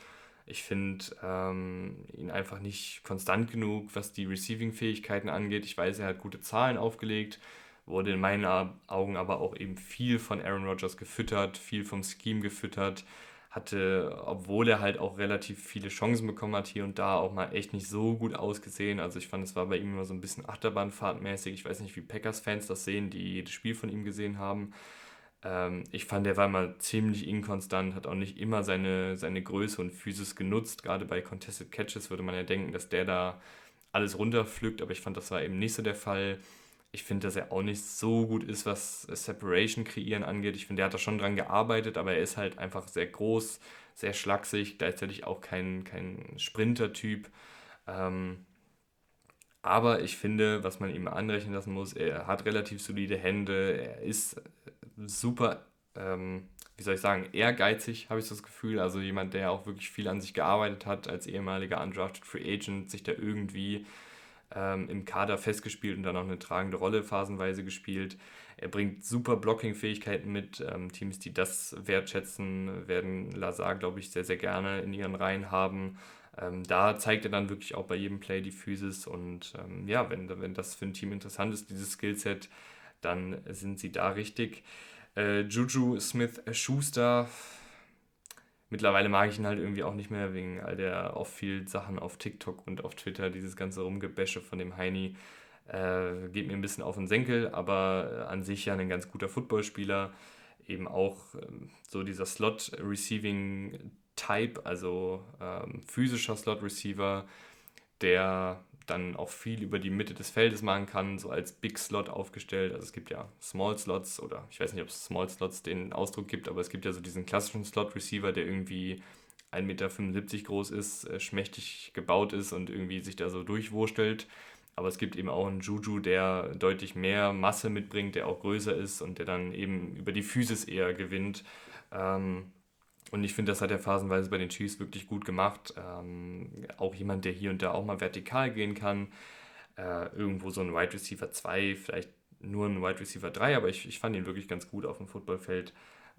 Ich finde ähm, ihn einfach nicht konstant genug, was die Receiving-Fähigkeiten angeht. Ich weiß, er hat gute Zahlen aufgelegt, wurde in meinen Augen aber auch eben viel von Aaron Rodgers gefüttert, viel vom Scheme gefüttert hatte, obwohl er halt auch relativ viele Chancen bekommen hat, hier und da auch mal echt nicht so gut ausgesehen. Also ich fand, es war bei ihm immer so ein bisschen Achterbahnfahrtmäßig. Ich weiß nicht, wie Packers-Fans das sehen, die jedes Spiel von ihm gesehen haben. Ähm, ich fand, er war immer ziemlich inkonstant, hat auch nicht immer seine, seine Größe und Physis genutzt. Gerade bei Contested Catches würde man ja denken, dass der da alles runterpflückt, aber ich fand, das war eben nicht so der Fall ich finde, dass er auch nicht so gut ist, was Separation kreieren angeht. Ich finde, er hat da schon dran gearbeitet, aber er ist halt einfach sehr groß, sehr schlaksig, gleichzeitig auch kein, kein Sprinter-Typ. Ähm, aber ich finde, was man ihm anrechnen lassen muss, er hat relativ solide Hände, er ist super, ähm, wie soll ich sagen, ehrgeizig, habe ich das Gefühl. Also jemand, der auch wirklich viel an sich gearbeitet hat, als ehemaliger Undrafted Free Agent, sich da irgendwie ähm, im Kader festgespielt und dann auch eine tragende Rolle phasenweise gespielt. Er bringt super Blocking-Fähigkeiten mit. Ähm, Teams, die das wertschätzen, werden Lazar, glaube ich, sehr, sehr gerne in ihren Reihen haben. Ähm, da zeigt er dann wirklich auch bei jedem Play die Physis und ähm, ja, wenn, wenn das für ein Team interessant ist, dieses Skillset, dann sind sie da richtig. Äh, Juju Smith-Schuster mittlerweile mag ich ihn halt irgendwie auch nicht mehr wegen all der Off-Field-Sachen auf TikTok und auf Twitter, dieses ganze Rumgebäsche von dem Heini. Äh, geht mir ein bisschen auf den Senkel, aber an sich ja ein ganz guter Footballspieler. Eben auch ähm, so dieser Slot-Receiving-Type, also ähm, physischer Slot-Receiver, der dann auch viel über die Mitte des Feldes machen kann, so als Big Slot aufgestellt. Also es gibt ja Small Slots oder ich weiß nicht, ob es Small Slots den Ausdruck gibt, aber es gibt ja so diesen klassischen Slot Receiver, der irgendwie 1,75 Meter groß ist, äh, schmächtig gebaut ist und irgendwie sich da so durchwurstelt. Aber es gibt eben auch einen Juju, der deutlich mehr Masse mitbringt, der auch größer ist und der dann eben über die Physis eher gewinnt. Ähm, und ich finde, das hat er phasenweise bei den Chiefs wirklich gut gemacht. Ähm, auch jemand, der hier und da auch mal vertikal gehen kann. Äh, irgendwo so ein Wide Receiver 2, vielleicht nur ein Wide Receiver 3, aber ich, ich fand ihn wirklich ganz gut auf dem Footballfeld.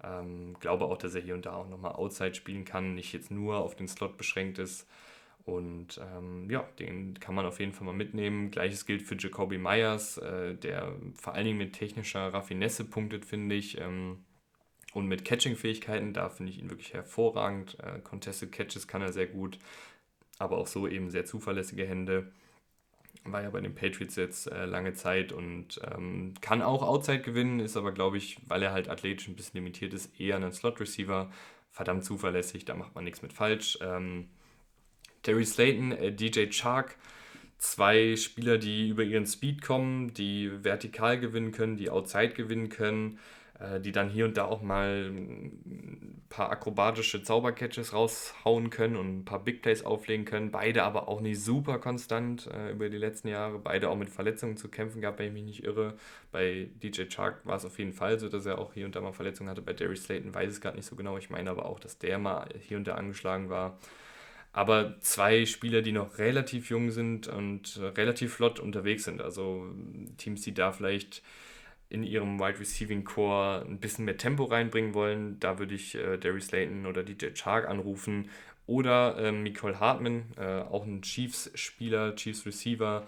Ähm, glaube auch, dass er hier und da auch nochmal Outside spielen kann, nicht jetzt nur auf den Slot beschränkt ist. Und ähm, ja, den kann man auf jeden Fall mal mitnehmen. Gleiches gilt für Jacoby Myers, äh, der vor allen Dingen mit technischer Raffinesse punktet, finde ich. Ähm, und mit Catching-Fähigkeiten, da finde ich ihn wirklich hervorragend. Äh, Contested Catches kann er sehr gut, aber auch so eben sehr zuverlässige Hände. War ja bei den Patriots jetzt äh, lange Zeit und ähm, kann auch Outside gewinnen, ist aber, glaube ich, weil er halt athletisch ein bisschen limitiert ist, eher ein Slot-Receiver. Verdammt zuverlässig, da macht man nichts mit falsch. Ähm, Terry Slayton, äh, DJ Chark, zwei Spieler, die über ihren Speed kommen, die vertikal gewinnen können, die outside gewinnen können, die dann hier und da auch mal ein paar akrobatische Zaubercatches raushauen können und ein paar Big Plays auflegen können. Beide aber auch nicht super konstant äh, über die letzten Jahre. Beide auch mit Verletzungen zu kämpfen gehabt, wenn ich mich nicht irre. Bei DJ Chark war es auf jeden Fall so, dass er auch hier und da mal Verletzungen hatte. Bei Darius Slayton weiß ich es gerade nicht so genau. Ich meine aber auch, dass der mal hier und da angeschlagen war. Aber zwei Spieler, die noch relativ jung sind und relativ flott unterwegs sind. Also Teams, die da vielleicht in ihrem Wide Receiving Core ein bisschen mehr Tempo reinbringen wollen, da würde ich äh, Darius Slayton oder DJ Chark anrufen. Oder äh, Nicole Hartman, äh, auch ein Chiefs-Spieler, Chiefs-Receiver,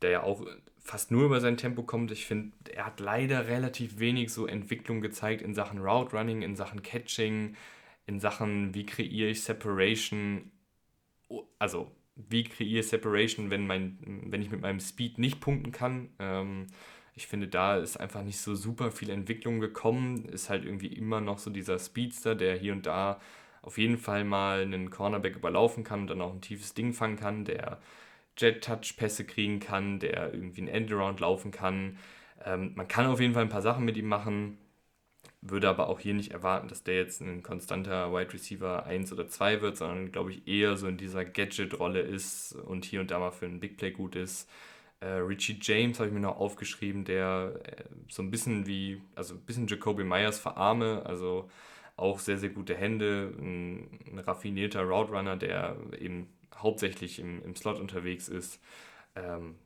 der ja auch fast nur über sein Tempo kommt. Ich finde, er hat leider relativ wenig so Entwicklung gezeigt in Sachen Route Running, in Sachen Catching, in Sachen, wie kreiere ich Separation. Also, wie kreiere ich Separation, wenn, mein, wenn ich mit meinem Speed nicht punkten kann. Ähm, ich finde, da ist einfach nicht so super viel Entwicklung gekommen. Ist halt irgendwie immer noch so dieser Speedster, der hier und da auf jeden Fall mal einen Cornerback überlaufen kann und dann auch ein tiefes Ding fangen kann, der Jet-Touch-Pässe kriegen kann, der irgendwie ein Endaround laufen kann. Ähm, man kann auf jeden Fall ein paar Sachen mit ihm machen, würde aber auch hier nicht erwarten, dass der jetzt ein konstanter Wide Receiver 1 oder 2 wird, sondern glaube ich eher so in dieser Gadget-Rolle ist und hier und da mal für einen Big Play gut ist. Äh, Richie James habe ich mir noch aufgeschrieben, der äh, so ein bisschen wie, also ein bisschen Jacoby Myers verarme, also auch sehr, sehr gute Hände, ein, ein raffinierter Route Runner, der eben hauptsächlich im, im Slot unterwegs ist. Ähm,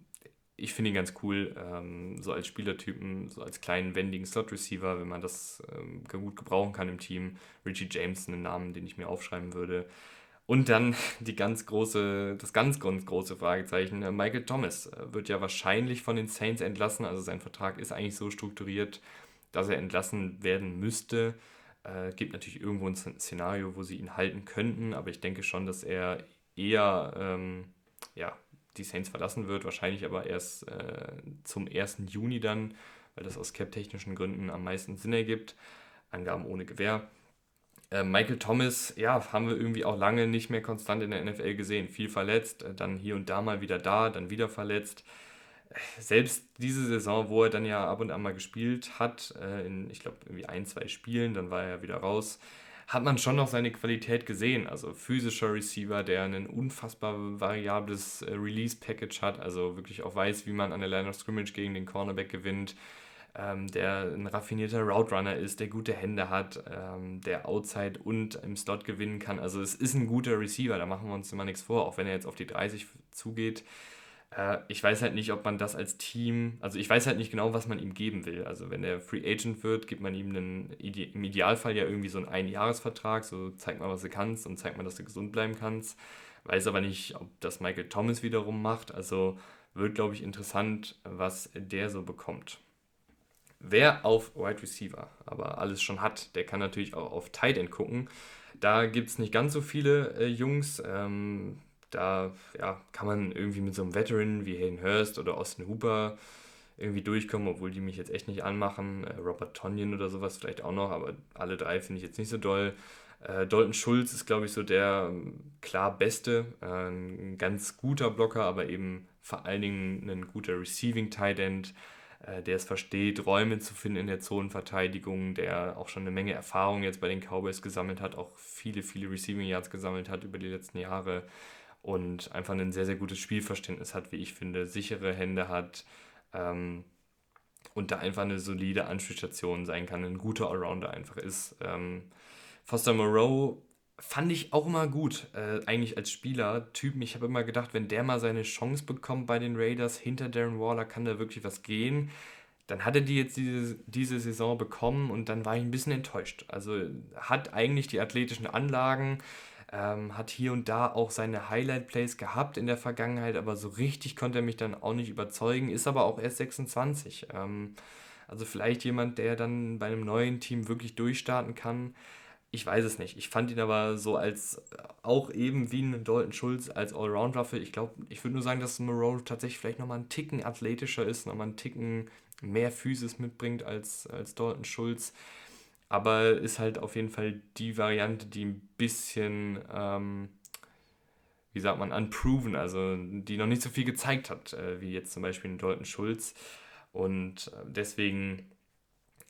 ich finde ihn ganz cool, ähm, so als Spielertypen, so als kleinen, wendigen Slot-Receiver, wenn man das ähm, gut gebrauchen kann im Team. Richie James, einen Namen, den ich mir aufschreiben würde. Und dann die ganz große, das ganz, ganz große Fragezeichen. Äh, Michael Thomas äh, wird ja wahrscheinlich von den Saints entlassen. Also sein Vertrag ist eigentlich so strukturiert, dass er entlassen werden müsste. Äh, gibt natürlich irgendwo ein Szenario, wo sie ihn halten könnten, aber ich denke schon, dass er eher ähm, ja, die Saints verlassen wird. Wahrscheinlich aber erst äh, zum 1. Juni dann, weil das aus cap-technischen Gründen am meisten Sinn ergibt. Angaben ohne Gewähr. Äh, Michael Thomas, ja, haben wir irgendwie auch lange nicht mehr konstant in der NFL gesehen. Viel verletzt, äh, dann hier und da mal wieder da, dann wieder verletzt. Selbst diese Saison, wo er dann ja ab und an mal gespielt hat, äh, in, ich glaube, irgendwie ein, zwei Spielen, dann war er wieder raus, hat man schon noch seine Qualität gesehen. Also physischer Receiver, der ein unfassbar variables Release-Package hat, also wirklich auch weiß, wie man an der Line of Scrimmage gegen den Cornerback gewinnt ähm, der ein raffinierter Route Runner ist, der gute Hände hat, ähm, der Outside und im Slot gewinnen kann. Also es ist ein guter Receiver, da machen wir uns immer nichts vor, auch wenn er jetzt auf die 30 zugeht. Äh, ich weiß halt nicht, ob man das als Team, also ich weiß halt nicht genau, was man ihm geben will. Also wenn er Free Agent wird, gibt man ihm einen, im Idealfall ja irgendwie so einen Einjahresvertrag, so zeig mal, was du kannst und zeig mal, dass du gesund bleiben kannst. Weiß aber nicht, ob das Michael Thomas wiederum macht. Also wird, glaube ich, interessant, was der so bekommt. Wer auf Wide Receiver aber alles schon hat, der kann natürlich auch auf Tight End gucken. Da gibt es nicht ganz so viele äh, Jungs. Ähm, da ja, kann man irgendwie mit so einem Veteran wie Hayden Hurst oder Austin Hooper irgendwie durchkommen, obwohl die mich jetzt echt nicht anmachen. Äh, Robert Tonyan oder sowas vielleicht auch noch, aber alle drei finde ich jetzt nicht so doll. Äh, Dalton Schulz ist, glaube ich, so der ähm, klar beste. Äh, ein ganz guter Blocker, aber eben vor allen Dingen ein guter Receiving Tight End der es versteht, Räume zu finden in der Zonenverteidigung, der auch schon eine Menge Erfahrung jetzt bei den Cowboys gesammelt hat, auch viele, viele Receiving Yards gesammelt hat über die letzten Jahre und einfach ein sehr, sehr gutes Spielverständnis hat, wie ich finde, sichere Hände hat ähm, und da einfach eine solide Anspielstation sein kann, ein guter Allrounder einfach ist. Ähm, Foster Moreau fand ich auch immer gut, äh, eigentlich als Spieler. Typen, ich habe immer gedacht, wenn der mal seine Chance bekommt bei den Raiders, hinter Darren Waller kann da wirklich was gehen. Dann hat er die jetzt diese, diese Saison bekommen und dann war ich ein bisschen enttäuscht. Also hat eigentlich die athletischen Anlagen, ähm, hat hier und da auch seine Highlight-Plays gehabt in der Vergangenheit, aber so richtig konnte er mich dann auch nicht überzeugen, ist aber auch erst 26. Ähm, also vielleicht jemand, der dann bei einem neuen Team wirklich durchstarten kann. Ich weiß es nicht. Ich fand ihn aber so als auch eben wie ein Dalton Schulz als Allround-Waffe. Ich glaube, ich würde nur sagen, dass Moreau tatsächlich vielleicht nochmal einen Ticken athletischer ist, nochmal einen Ticken mehr Physis mitbringt als, als Dalton Schulz. Aber ist halt auf jeden Fall die Variante, die ein bisschen, ähm, wie sagt man, unproven, also die noch nicht so viel gezeigt hat, äh, wie jetzt zum Beispiel in Dalton Schulz. Und äh, deswegen,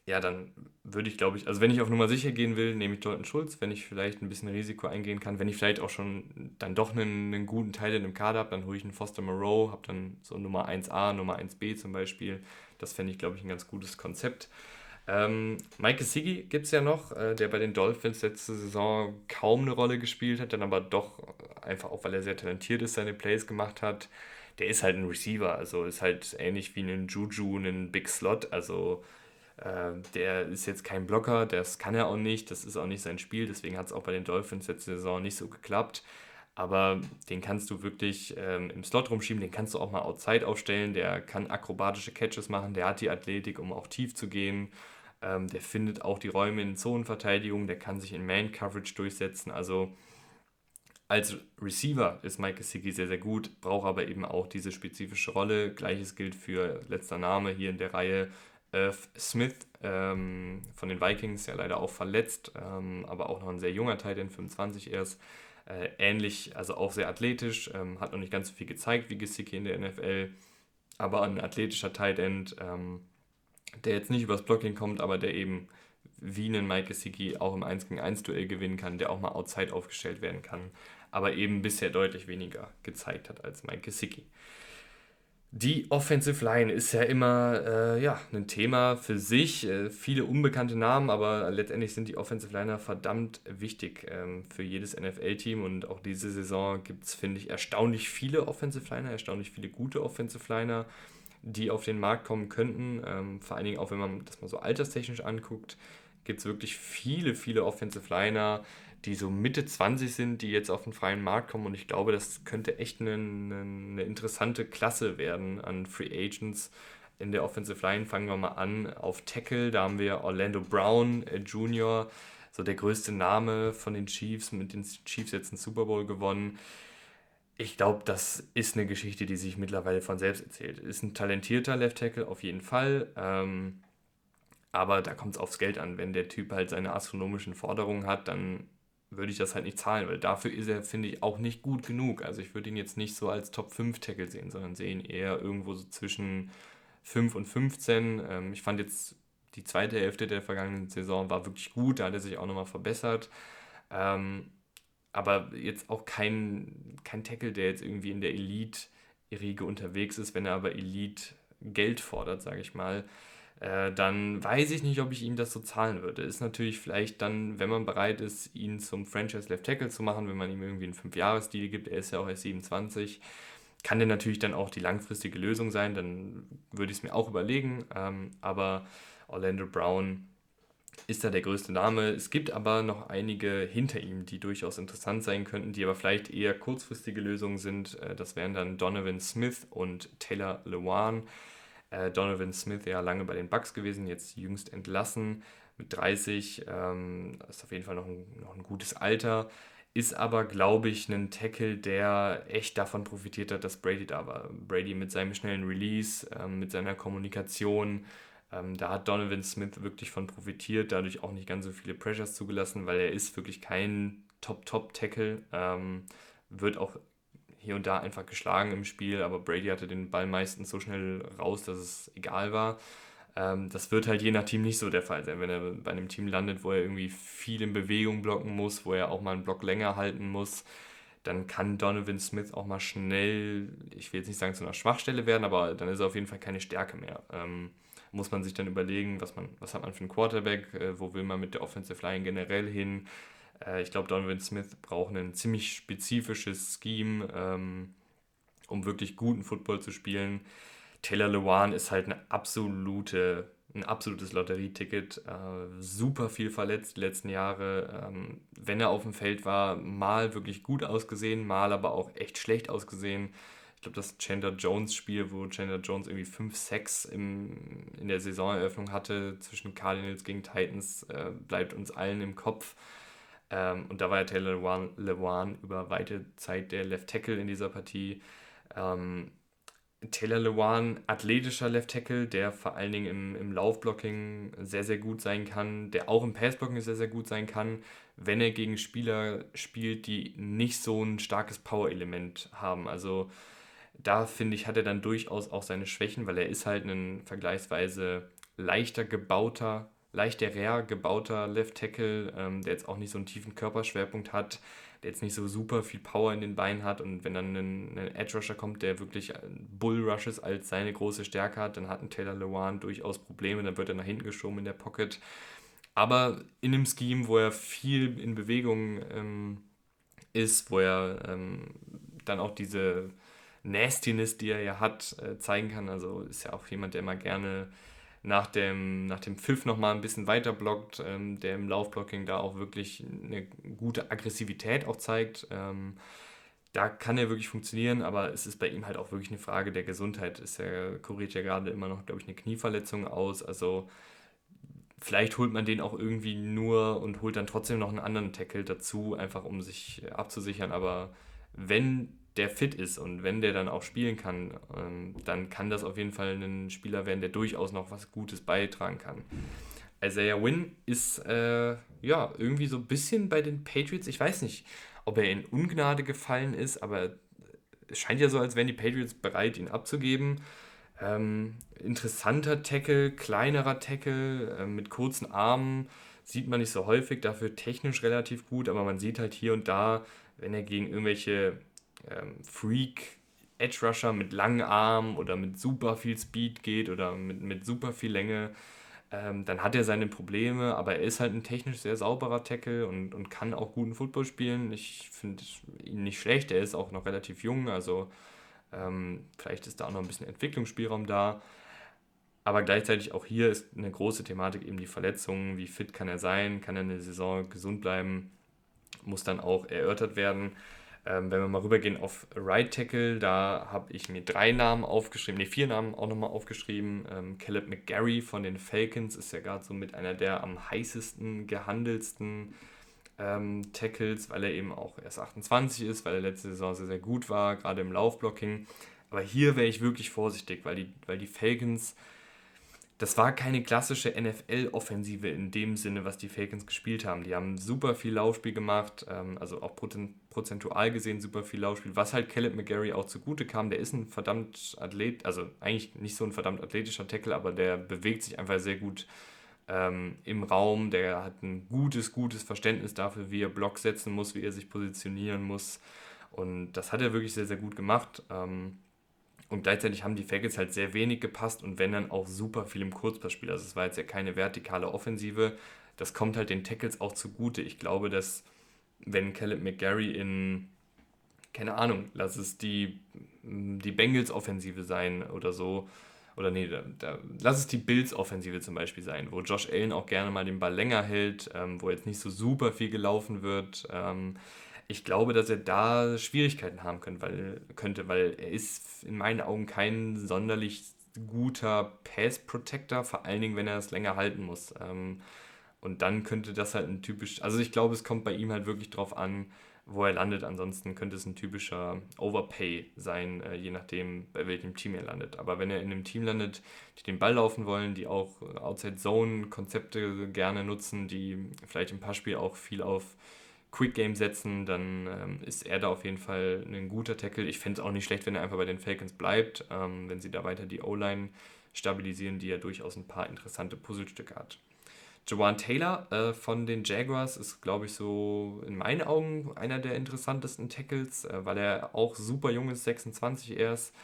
ja, dann würde ich, glaube ich, also wenn ich auf Nummer sicher gehen will, nehme ich Dalton Schulz. Wenn ich vielleicht ein bisschen Risiko eingehen kann, wenn ich vielleicht auch schon dann doch einen, einen guten Teil in dem Kader habe, dann hole ich einen Foster Moreau, habe dann so Nummer 1a, Nummer 1b zum Beispiel. Das fände ich, glaube ich, ein ganz gutes Konzept. Ähm, Mike Siggy gibt es ja noch, äh, der bei den Dolphins letzte Saison kaum eine Rolle gespielt hat, dann aber doch einfach auch, weil er sehr talentiert ist, seine Plays gemacht hat. Der ist halt ein Receiver, also ist halt ähnlich wie ein Juju, ein Big Slot, also der ist jetzt kein Blocker, das kann er auch nicht, das ist auch nicht sein Spiel, deswegen hat es auch bei den Dolphins letzte Saison nicht so geklappt. Aber den kannst du wirklich ähm, im Slot rumschieben, den kannst du auch mal outside aufstellen, der kann akrobatische Catches machen, der hat die Athletik, um auch tief zu gehen. Ähm, der findet auch die Räume in Zonenverteidigung, der kann sich in Man-Coverage durchsetzen. Also als Receiver ist Mike Gesicki sehr, sehr gut, braucht aber eben auch diese spezifische Rolle. Gleiches gilt für letzter Name hier in der Reihe. Irv Smith ähm, von den Vikings, ja leider auch verletzt, ähm, aber auch noch ein sehr junger Teil, den 25 erst. Äh, ähnlich, also auch sehr athletisch, ähm, hat noch nicht ganz so viel gezeigt wie Gesicki in der NFL, aber ein athletischer Tight End, ähm, der jetzt nicht übers Blocking kommt, aber der eben wie einen Mike Gesicki auch im 1 gegen 1 Duell gewinnen kann, der auch mal outside aufgestellt werden kann, aber eben bisher deutlich weniger gezeigt hat als Mike Gesicki. Die Offensive Line ist ja immer äh, ja, ein Thema für sich. Äh, viele unbekannte Namen, aber letztendlich sind die Offensive Liner verdammt wichtig ähm, für jedes NFL-Team. Und auch diese Saison gibt es, finde ich, erstaunlich viele Offensive Liner, erstaunlich viele gute Offensive Liner die auf den Markt kommen könnten. Ähm, vor allen Dingen auch, wenn man das mal so alterstechnisch anguckt, gibt es wirklich viele, viele Offensive Liner, die so Mitte 20 sind, die jetzt auf den freien Markt kommen. Und ich glaube, das könnte echt eine, eine interessante Klasse werden an Free Agents. In der Offensive Line fangen wir mal an. Auf Tackle, da haben wir Orlando Brown äh, Jr., so der größte Name von den Chiefs, mit den Chiefs jetzt einen Super Bowl gewonnen ich glaube, das ist eine Geschichte, die sich mittlerweile von selbst erzählt. Ist ein talentierter Left Tackle auf jeden Fall. Ähm, aber da kommt es aufs Geld an. Wenn der Typ halt seine astronomischen Forderungen hat, dann würde ich das halt nicht zahlen, weil dafür ist er, finde ich, auch nicht gut genug. Also ich würde ihn jetzt nicht so als Top 5 Tackle sehen, sondern sehe ihn eher irgendwo so zwischen 5 und 15. Ähm, ich fand jetzt die zweite Hälfte der vergangenen Saison war wirklich gut, da hat er sich auch nochmal verbessert. Ähm, aber jetzt auch kein, kein Tackle, der jetzt irgendwie in der Elite-Riege unterwegs ist, wenn er aber Elite Geld fordert, sage ich mal, äh, dann weiß ich nicht, ob ich ihm das so zahlen würde. Ist natürlich vielleicht dann, wenn man bereit ist, ihn zum Franchise Left Tackle zu machen, wenn man ihm irgendwie einen 5-Jahres-Deal gibt, er ist ja auch erst 27, kann der natürlich dann auch die langfristige Lösung sein, dann würde ich es mir auch überlegen. Ähm, aber Orlando Brown ist da der größte Name. Es gibt aber noch einige hinter ihm, die durchaus interessant sein könnten, die aber vielleicht eher kurzfristige Lösungen sind. Äh, das wären dann Donovan Smith und Taylor Lewan. Äh, Donovan Smith ja lange bei den Bucks gewesen, jetzt jüngst entlassen mit 30. Ähm, ist auf jeden Fall noch ein, noch ein gutes Alter. Ist aber, glaube ich, ein Tackle, der echt davon profitiert hat, dass Brady da war. Brady mit seinem schnellen Release, ähm, mit seiner Kommunikation, ähm, da hat Donovan Smith wirklich von profitiert, dadurch auch nicht ganz so viele Pressures zugelassen, weil er ist wirklich kein Top-Top-Tackle. Ähm, wird auch hier und da einfach geschlagen im Spiel, aber Brady hatte den Ball meistens so schnell raus, dass es egal war. Ähm, das wird halt je nach Team nicht so der Fall sein. Wenn er bei einem Team landet, wo er irgendwie viel in Bewegung blocken muss, wo er auch mal einen Block länger halten muss, dann kann Donovan Smith auch mal schnell, ich will jetzt nicht sagen zu einer Schwachstelle werden, aber dann ist er auf jeden Fall keine Stärke mehr. Ähm, muss man sich dann überlegen, was, man, was hat man für einen Quarterback, äh, wo will man mit der Offensive Line generell hin. Äh, ich glaube, Donovan Smith braucht ein ziemlich spezifisches Scheme, ähm, um wirklich guten Football zu spielen. Taylor Lewan ist halt eine absolute, ein absolutes Lotterieticket. Äh, super viel verletzt die letzten Jahre. Ähm, wenn er auf dem Feld war, mal wirklich gut ausgesehen, mal aber auch echt schlecht ausgesehen ich glaube, das Chandler Jones-Spiel, wo Chandler Jones irgendwie 5-6 in der Saisoneröffnung hatte zwischen Cardinals gegen Titans, äh, bleibt uns allen im Kopf. Ähm, und da war ja Taylor Lewan über weite Zeit der Left Tackle in dieser Partie. Ähm, Taylor Lewan, athletischer Left Tackle, der vor allen Dingen im, im Laufblocking sehr, sehr gut sein kann, der auch im Passblocking sehr, sehr gut sein kann, wenn er gegen Spieler spielt, die nicht so ein starkes Power-Element haben. Also da finde ich, hat er dann durchaus auch seine Schwächen, weil er ist halt ein vergleichsweise leichter gebauter, leichterer gebauter Left Tackle, ähm, der jetzt auch nicht so einen tiefen Körperschwerpunkt hat, der jetzt nicht so super viel Power in den Beinen hat und wenn dann ein, ein Edge Rusher kommt, der wirklich Bull Rushes als seine große Stärke hat, dann hat ein Taylor Lewan durchaus Probleme, dann wird er nach hinten geschoben in der Pocket. Aber in einem Scheme, wo er viel in Bewegung ähm, ist, wo er ähm, dann auch diese Nastiness, die er ja hat, äh, zeigen kann. Also ist ja auch jemand, der immer gerne nach dem, nach dem Pfiff nochmal ein bisschen weiter blockt, ähm, der im Laufblocking da auch wirklich eine gute Aggressivität auch zeigt. Ähm, da kann er wirklich funktionieren, aber es ist bei ihm halt auch wirklich eine Frage der Gesundheit. Ist er kuriert ja gerade immer noch, glaube ich, eine Knieverletzung aus. Also vielleicht holt man den auch irgendwie nur und holt dann trotzdem noch einen anderen Tackle dazu, einfach um sich abzusichern. Aber wenn der fit ist und wenn der dann auch spielen kann, ähm, dann kann das auf jeden Fall ein Spieler werden, der durchaus noch was Gutes beitragen kann. Isaiah Wynn ist äh, ja irgendwie so ein bisschen bei den Patriots, ich weiß nicht, ob er in Ungnade gefallen ist, aber es scheint ja so, als wären die Patriots bereit, ihn abzugeben. Ähm, interessanter Tackle, kleinerer Tackle äh, mit kurzen Armen, sieht man nicht so häufig, dafür technisch relativ gut, aber man sieht halt hier und da, wenn er gegen irgendwelche ähm, Freak Edge Rusher mit langen Armen oder mit super viel Speed geht oder mit, mit super viel Länge, ähm, dann hat er seine Probleme, aber er ist halt ein technisch sehr sauberer Tackle und, und kann auch guten Football spielen. Ich finde ihn nicht schlecht, er ist auch noch relativ jung, also ähm, vielleicht ist da auch noch ein bisschen Entwicklungsspielraum da. Aber gleichzeitig auch hier ist eine große Thematik eben die Verletzungen. Wie fit kann er sein? Kann er eine Saison gesund bleiben? Muss dann auch erörtert werden. Ähm, wenn wir mal rübergehen auf Right Tackle, da habe ich mir drei Namen aufgeschrieben, ne, vier Namen auch nochmal aufgeschrieben. Ähm, Caleb McGarry von den Falcons ist ja gerade so mit einer der am heißesten gehandelsten ähm, Tackles, weil er eben auch erst 28 ist, weil er letzte Saison sehr, sehr gut war, gerade im Laufblocking. Aber hier wäre ich wirklich vorsichtig, weil die, weil die Falcons das war keine klassische NFL-Offensive in dem Sinne, was die Falcons gespielt haben. Die haben super viel Laufspiel gemacht, ähm, also auch prozentual gesehen super viel Laufspiel, was halt Caleb McGarry auch zugute kam. Der ist ein verdammt Athlet, also eigentlich nicht so ein verdammt athletischer Tackle, aber der bewegt sich einfach sehr gut ähm, im Raum. Der hat ein gutes, gutes Verständnis dafür, wie er Block setzen muss, wie er sich positionieren muss. Und das hat er wirklich sehr, sehr gut gemacht. Ähm, und gleichzeitig haben die Falcons halt sehr wenig gepasst und wenn dann auch super viel im Kurzpassspiel. Also es war jetzt ja keine vertikale Offensive. Das kommt halt den Tackles auch zugute. Ich glaube, dass wenn Caleb McGarry in, keine Ahnung, lass es die, die Bengals-Offensive sein oder so, oder nee, da, da, lass es die Bills-Offensive zum Beispiel sein, wo Josh Allen auch gerne mal den Ball länger hält, ähm, wo jetzt nicht so super viel gelaufen wird. Ähm, ich glaube, dass er da Schwierigkeiten haben könnte, weil, könnte, weil er ist in meinen Augen kein sonderlich guter Pass-Protector, vor allen Dingen, wenn er es länger halten muss. Ähm, und dann könnte das halt ein typisch, also ich glaube, es kommt bei ihm halt wirklich drauf an, wo er landet. Ansonsten könnte es ein typischer Overpay sein, äh, je nachdem, bei welchem Team er landet. Aber wenn er in einem Team landet, die den Ball laufen wollen, die auch Outside-Zone-Konzepte gerne nutzen, die vielleicht im Passspiel auch viel auf Quick Game setzen, dann ähm, ist er da auf jeden Fall ein guter Tackle. Ich fände es auch nicht schlecht, wenn er einfach bei den Falcons bleibt, ähm, wenn sie da weiter die O-Line stabilisieren, die ja durchaus ein paar interessante Puzzlestücke hat. Jawan Taylor äh, von den Jaguars ist, glaube ich, so in meinen Augen einer der interessantesten Tackles, äh, weil er auch super jung ist, 26 erst.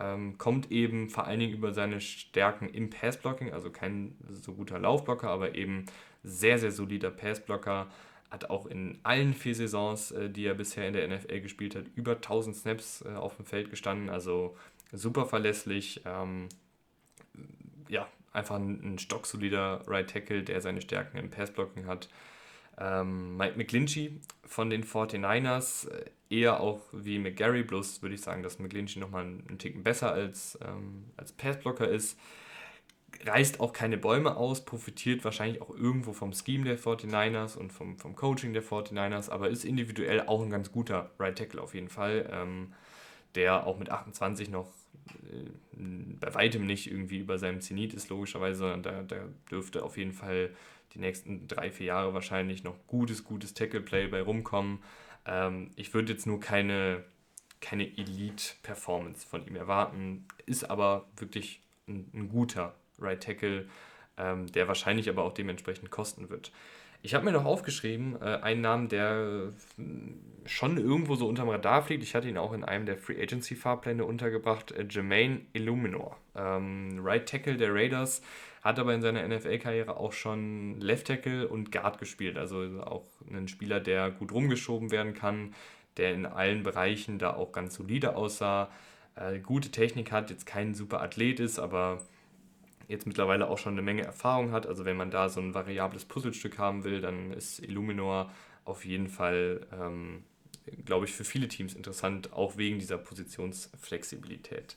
Ähm, kommt eben vor allen Dingen über seine Stärken im Passblocking, also kein so guter Laufblocker, aber eben sehr, sehr solider Passblocker hat auch in allen vier Saisons, äh, die er bisher in der NFL gespielt hat, über 1000 Snaps äh, auf dem Feld gestanden. Also super verlässlich. Ähm, ja, einfach ein, ein stocksolider Right Tackle, der seine Stärken im Passblocking hat. Ähm, Mike McGlinchey von den 49ers, äh, eher auch wie McGarry, bloß würde ich sagen, dass McGlinchey nochmal einen Ticken besser als, ähm, als Passblocker ist reißt auch keine Bäume aus, profitiert wahrscheinlich auch irgendwo vom Scheme der 49ers und vom, vom Coaching der 49ers, aber ist individuell auch ein ganz guter Right Tackle auf jeden Fall. Ähm, der auch mit 28 noch äh, bei weitem nicht irgendwie über seinem Zenit ist, logischerweise, sondern da, da dürfte auf jeden Fall die nächsten drei, vier Jahre wahrscheinlich noch gutes, gutes Tackle-Play bei rumkommen. Ähm, ich würde jetzt nur keine, keine Elite-Performance von ihm erwarten, ist aber wirklich ein, ein guter Right Tackle, ähm, der wahrscheinlich aber auch dementsprechend kosten wird. Ich habe mir noch aufgeschrieben, äh, einen Namen, der äh, schon irgendwo so unterm Radar fliegt. Ich hatte ihn auch in einem der Free Agency Fahrpläne untergebracht. Äh, Jermaine Illuminor. Ähm, right Tackle der Raiders, hat aber in seiner NFL-Karriere auch schon Left Tackle und Guard gespielt. Also auch ein Spieler, der gut rumgeschoben werden kann, der in allen Bereichen da auch ganz solide aussah. Äh, gute Technik hat, jetzt kein super Athlet ist, aber jetzt mittlerweile auch schon eine Menge Erfahrung hat. Also wenn man da so ein variables Puzzlestück haben will, dann ist Illuminor auf jeden Fall, ähm, glaube ich, für viele Teams interessant, auch wegen dieser Positionsflexibilität.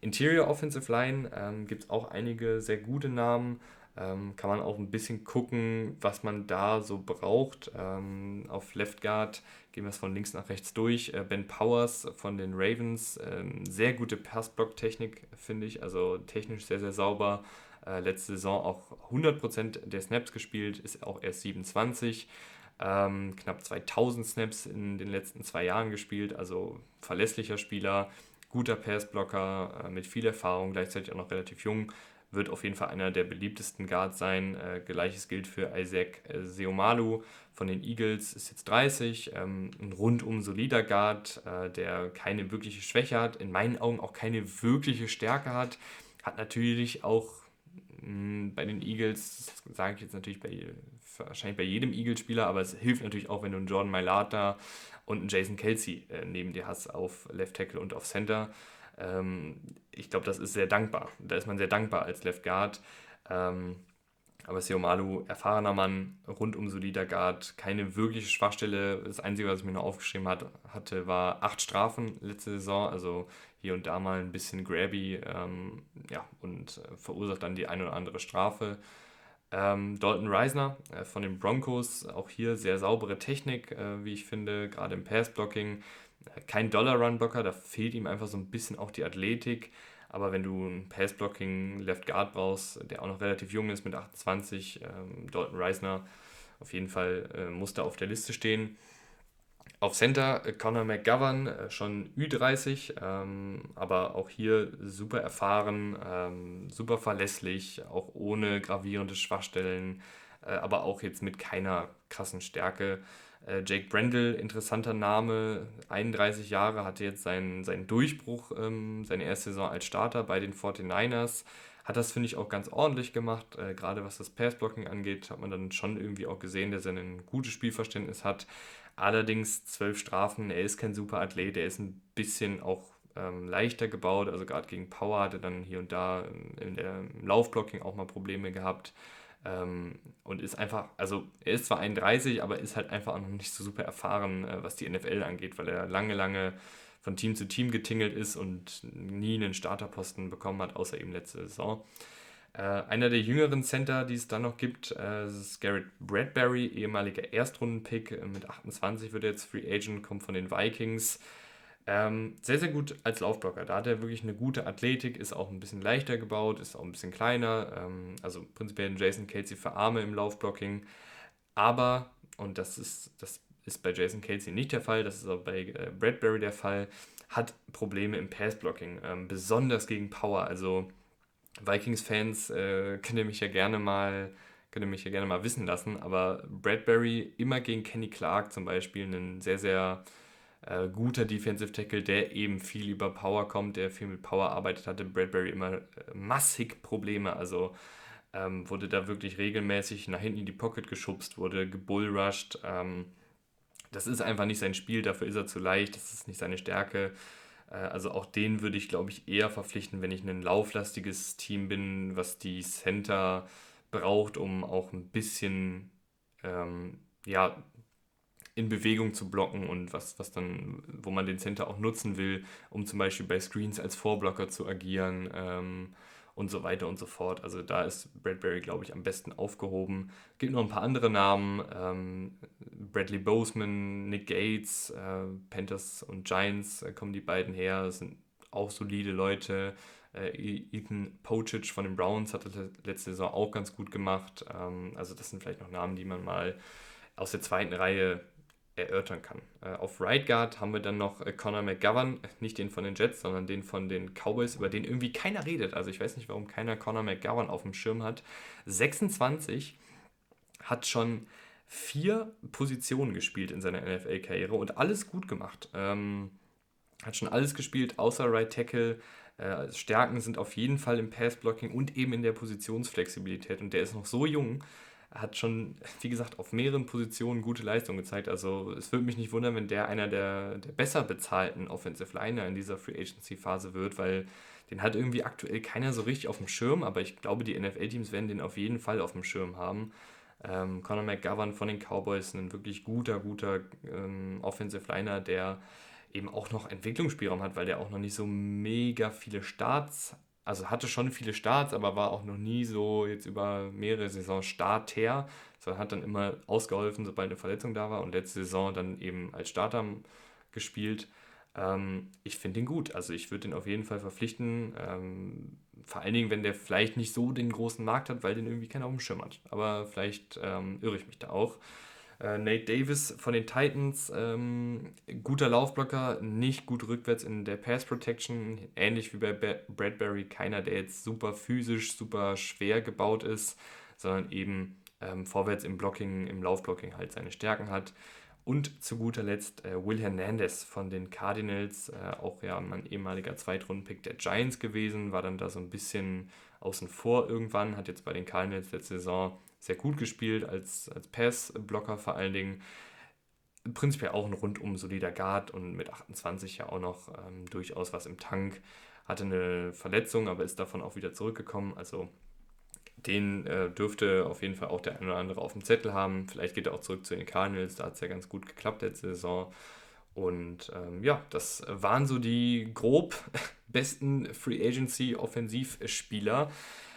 Interior Offensive Line ähm, gibt es auch einige sehr gute Namen. Ähm, kann man auch ein bisschen gucken, was man da so braucht. Ähm, auf Left Guard gehen wir es von links nach rechts durch. Äh, ben Powers von den Ravens, ähm, sehr gute Passblock-Technik, finde ich, also technisch sehr, sehr sauber. Äh, letzte Saison auch 100% der Snaps gespielt, ist auch erst 27. Ähm, knapp 2000 Snaps in den letzten zwei Jahren gespielt, also verlässlicher Spieler, guter Passblocker äh, mit viel Erfahrung, gleichzeitig auch noch relativ jung wird auf jeden Fall einer der beliebtesten Guards sein. Äh, Gleiches gilt für Isaac äh, Seomalu von den Eagles, ist jetzt 30, ähm, ein rundum solider Guard, äh, der keine wirkliche Schwäche hat, in meinen Augen auch keine wirkliche Stärke hat, hat natürlich auch mh, hm, bei den Eagles, sage ich jetzt natürlich bei, wahrscheinlich bei jedem Eagles-Spieler, aber es hilft natürlich auch, wenn du einen Jordan Mailata und einen Jason Kelsey äh, neben dir hast auf Left Tackle und auf Center. Ähm, ich glaube, das ist sehr dankbar. Da ist man sehr dankbar als Left Guard. Ähm, aber Seomalu, erfahrener Mann, rundum solider Guard, keine wirkliche Schwachstelle. Das Einzige, was ich mir noch aufgeschrieben hat, hatte, war acht Strafen letzte Saison. Also hier und da mal ein bisschen grabby ähm, ja, und äh, verursacht dann die eine oder andere Strafe. Ähm, Dalton Reisner äh, von den Broncos, auch hier sehr saubere Technik, äh, wie ich finde, gerade im Passblocking kein Dollar-Run-Blocker, da fehlt ihm einfach so ein bisschen auch die Athletik. Aber wenn du einen Pass-Blocking Left Guard brauchst, der auch noch relativ jung ist mit 28, ähm, Dalton Reisner auf jeden Fall äh, muss da auf der Liste stehen. Auf Center äh, Conor McGovern, äh, schon Ü30, ähm, aber auch hier super erfahren, ähm, super verlässlich, auch ohne gravierende Schwachstellen, äh, aber auch jetzt mit keiner krassen Stärke. Äh, Jake Brendel, interessanter Name, 31 Jahre, hatte jetzt seinen, seinen Durchbruch, ähm, seine erste Saison als Starter bei den 49ers. Hat das, finde ich, auch ganz ordentlich gemacht. Äh, gerade was das Passblocking angeht, hat man dann schon irgendwie auch gesehen, dass er ein gutes Spielverständnis hat. Allerdings zwölf Strafen, er ist kein super Athlet, er ist ein bisschen auch ähm, leichter gebaut. Also gerade gegen Power hat er dann hier und da in der Laufblocking auch mal Probleme gehabt. Ähm, und ist einfach, also er ist zwar 31, aber ist halt einfach noch nicht so super erfahren, äh, was die NFL angeht, weil er lange, lange von Team zu Team getingelt ist und nie einen Starterposten bekommen hat, außer eben letzte Saison. Äh, einer der jüngeren Center, die es dann noch gibt, äh, ist Garrett Bradbury, ehemaliger Erstrundenpick. Äh, mit 28 wird er jetzt Free Agent, kommt von den Vikings. Ähm, sehr, sehr gut als Laufblocker. Da hat er wirklich eine gute Athletik, ist auch ein bisschen leichter gebaut, ist auch ein bisschen kleiner. Ähm, also prinzipiell Jason Kelsey für Arme im Laufblocking. Aber, und das ist, das ist bei Jason Kelsey nicht der Fall, das ist auch bei äh, Bradbury der Fall, hat Probleme im Passblocking, ähm, besonders gegen Power. Also Vikings-Fans äh, können mich ja gerne mal könnt ihr mich ja gerne mal wissen lassen, aber Bradbury immer gegen Kenny Clark zum Beispiel einen sehr, sehr äh, guter Defensive Tackle, der eben viel über Power kommt, der viel mit Power arbeitet, hatte Bradbury immer äh, massig Probleme. Also ähm, wurde da wirklich regelmäßig nach hinten in die Pocket geschubst, wurde gebullrushed. Ähm, das ist einfach nicht sein Spiel, dafür ist er zu leicht, das ist nicht seine Stärke. Äh, also auch den würde ich, glaube ich, eher verpflichten, wenn ich ein lauflastiges Team bin, was die Center braucht, um auch ein bisschen ähm, ja, in Bewegung zu blocken und was, was dann, wo man den Center auch nutzen will, um zum Beispiel bei Screens als Vorblocker zu agieren ähm, und so weiter und so fort. Also da ist Bradbury, glaube ich, am besten aufgehoben. Gibt noch ein paar andere Namen. Ähm, Bradley Boseman, Nick Gates, äh, Panthers und Giants äh, kommen die beiden her. Das sind auch solide Leute. Äh, Ethan Pochic von den Browns hat das letzte Saison auch ganz gut gemacht. Ähm, also das sind vielleicht noch Namen, die man mal aus der zweiten Reihe erörtern kann. Äh, auf Right Guard haben wir dann noch äh, Conor McGovern, nicht den von den Jets, sondern den von den Cowboys, über den irgendwie keiner redet. Also ich weiß nicht, warum keiner Conor McGovern auf dem Schirm hat. 26 hat schon vier Positionen gespielt in seiner NFL-Karriere und alles gut gemacht. Ähm, hat schon alles gespielt, außer Right Tackle. Äh, Stärken sind auf jeden Fall im Pass-Blocking und eben in der Positionsflexibilität. Und der ist noch so jung, hat schon, wie gesagt, auf mehreren Positionen gute Leistung gezeigt. Also es würde mich nicht wundern, wenn der einer der, der besser bezahlten Offensive Liner in dieser Free Agency Phase wird, weil den hat irgendwie aktuell keiner so richtig auf dem Schirm, aber ich glaube, die NFL-Teams werden den auf jeden Fall auf dem Schirm haben. Ähm, Conor McGovern von den Cowboys, ein wirklich guter, guter ähm, Offensive Liner, der eben auch noch Entwicklungsspielraum hat, weil der auch noch nicht so mega viele Starts also hatte schon viele Starts, aber war auch noch nie so jetzt über mehrere Saisons Starter, sondern hat dann immer ausgeholfen, sobald eine Verletzung da war und letzte Saison dann eben als Starter gespielt. Ähm, ich finde ihn gut, also ich würde ihn auf jeden Fall verpflichten, ähm, vor allen Dingen, wenn der vielleicht nicht so den großen Markt hat, weil den irgendwie keiner auf dem Schirm hat. Aber vielleicht ähm, irre ich mich da auch. Äh, Nate Davis von den Titans, ähm, guter Laufblocker, nicht gut rückwärts in der Pass Protection, ähnlich wie bei Bradbury, keiner, der jetzt super physisch, super schwer gebaut ist, sondern eben ähm, vorwärts im Blocking, im Laufblocking halt seine Stärken hat. Und zu guter Letzt äh, Will Hernandez von den Cardinals, äh, auch ja mein ehemaliger Zweitrundenpick der Giants gewesen, war dann da so ein bisschen außen vor irgendwann, hat jetzt bei den Cardinals letzte Saison sehr gut gespielt, als, als Pass-Blocker vor allen Dingen. Prinzipiell auch ein rundum solider Guard und mit 28 ja auch noch ähm, durchaus was im Tank. Hatte eine Verletzung, aber ist davon auch wieder zurückgekommen. Also den äh, dürfte auf jeden Fall auch der eine oder andere auf dem Zettel haben. Vielleicht geht er auch zurück zu den Cardinals, da hat es ja ganz gut geklappt letzte Saison. Und ähm, ja, das waren so die grob besten Free Agency Offensivspieler.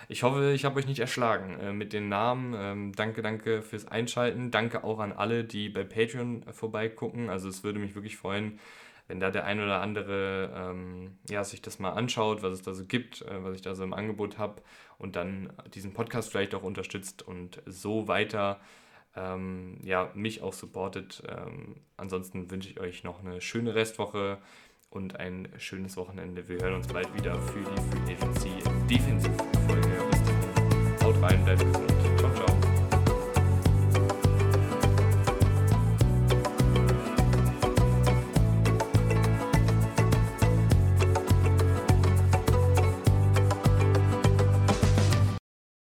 Ich hoffe, ich habe euch nicht erschlagen äh, mit den Namen. Ähm, danke, danke fürs Einschalten. Danke auch an alle, die bei Patreon vorbeigucken. Also es würde mich wirklich freuen, wenn da der ein oder andere ähm, ja, sich das mal anschaut, was es da so gibt, äh, was ich da so im Angebot habe und dann diesen Podcast vielleicht auch unterstützt und so weiter ähm, ja, mich auch supportet. Ähm, ansonsten wünsche ich euch noch eine schöne Restwoche und ein schönes Wochenende. Wir hören uns bald wieder für die Free Defensive Folge. Bis dann. Haut rein, bleibt gesund.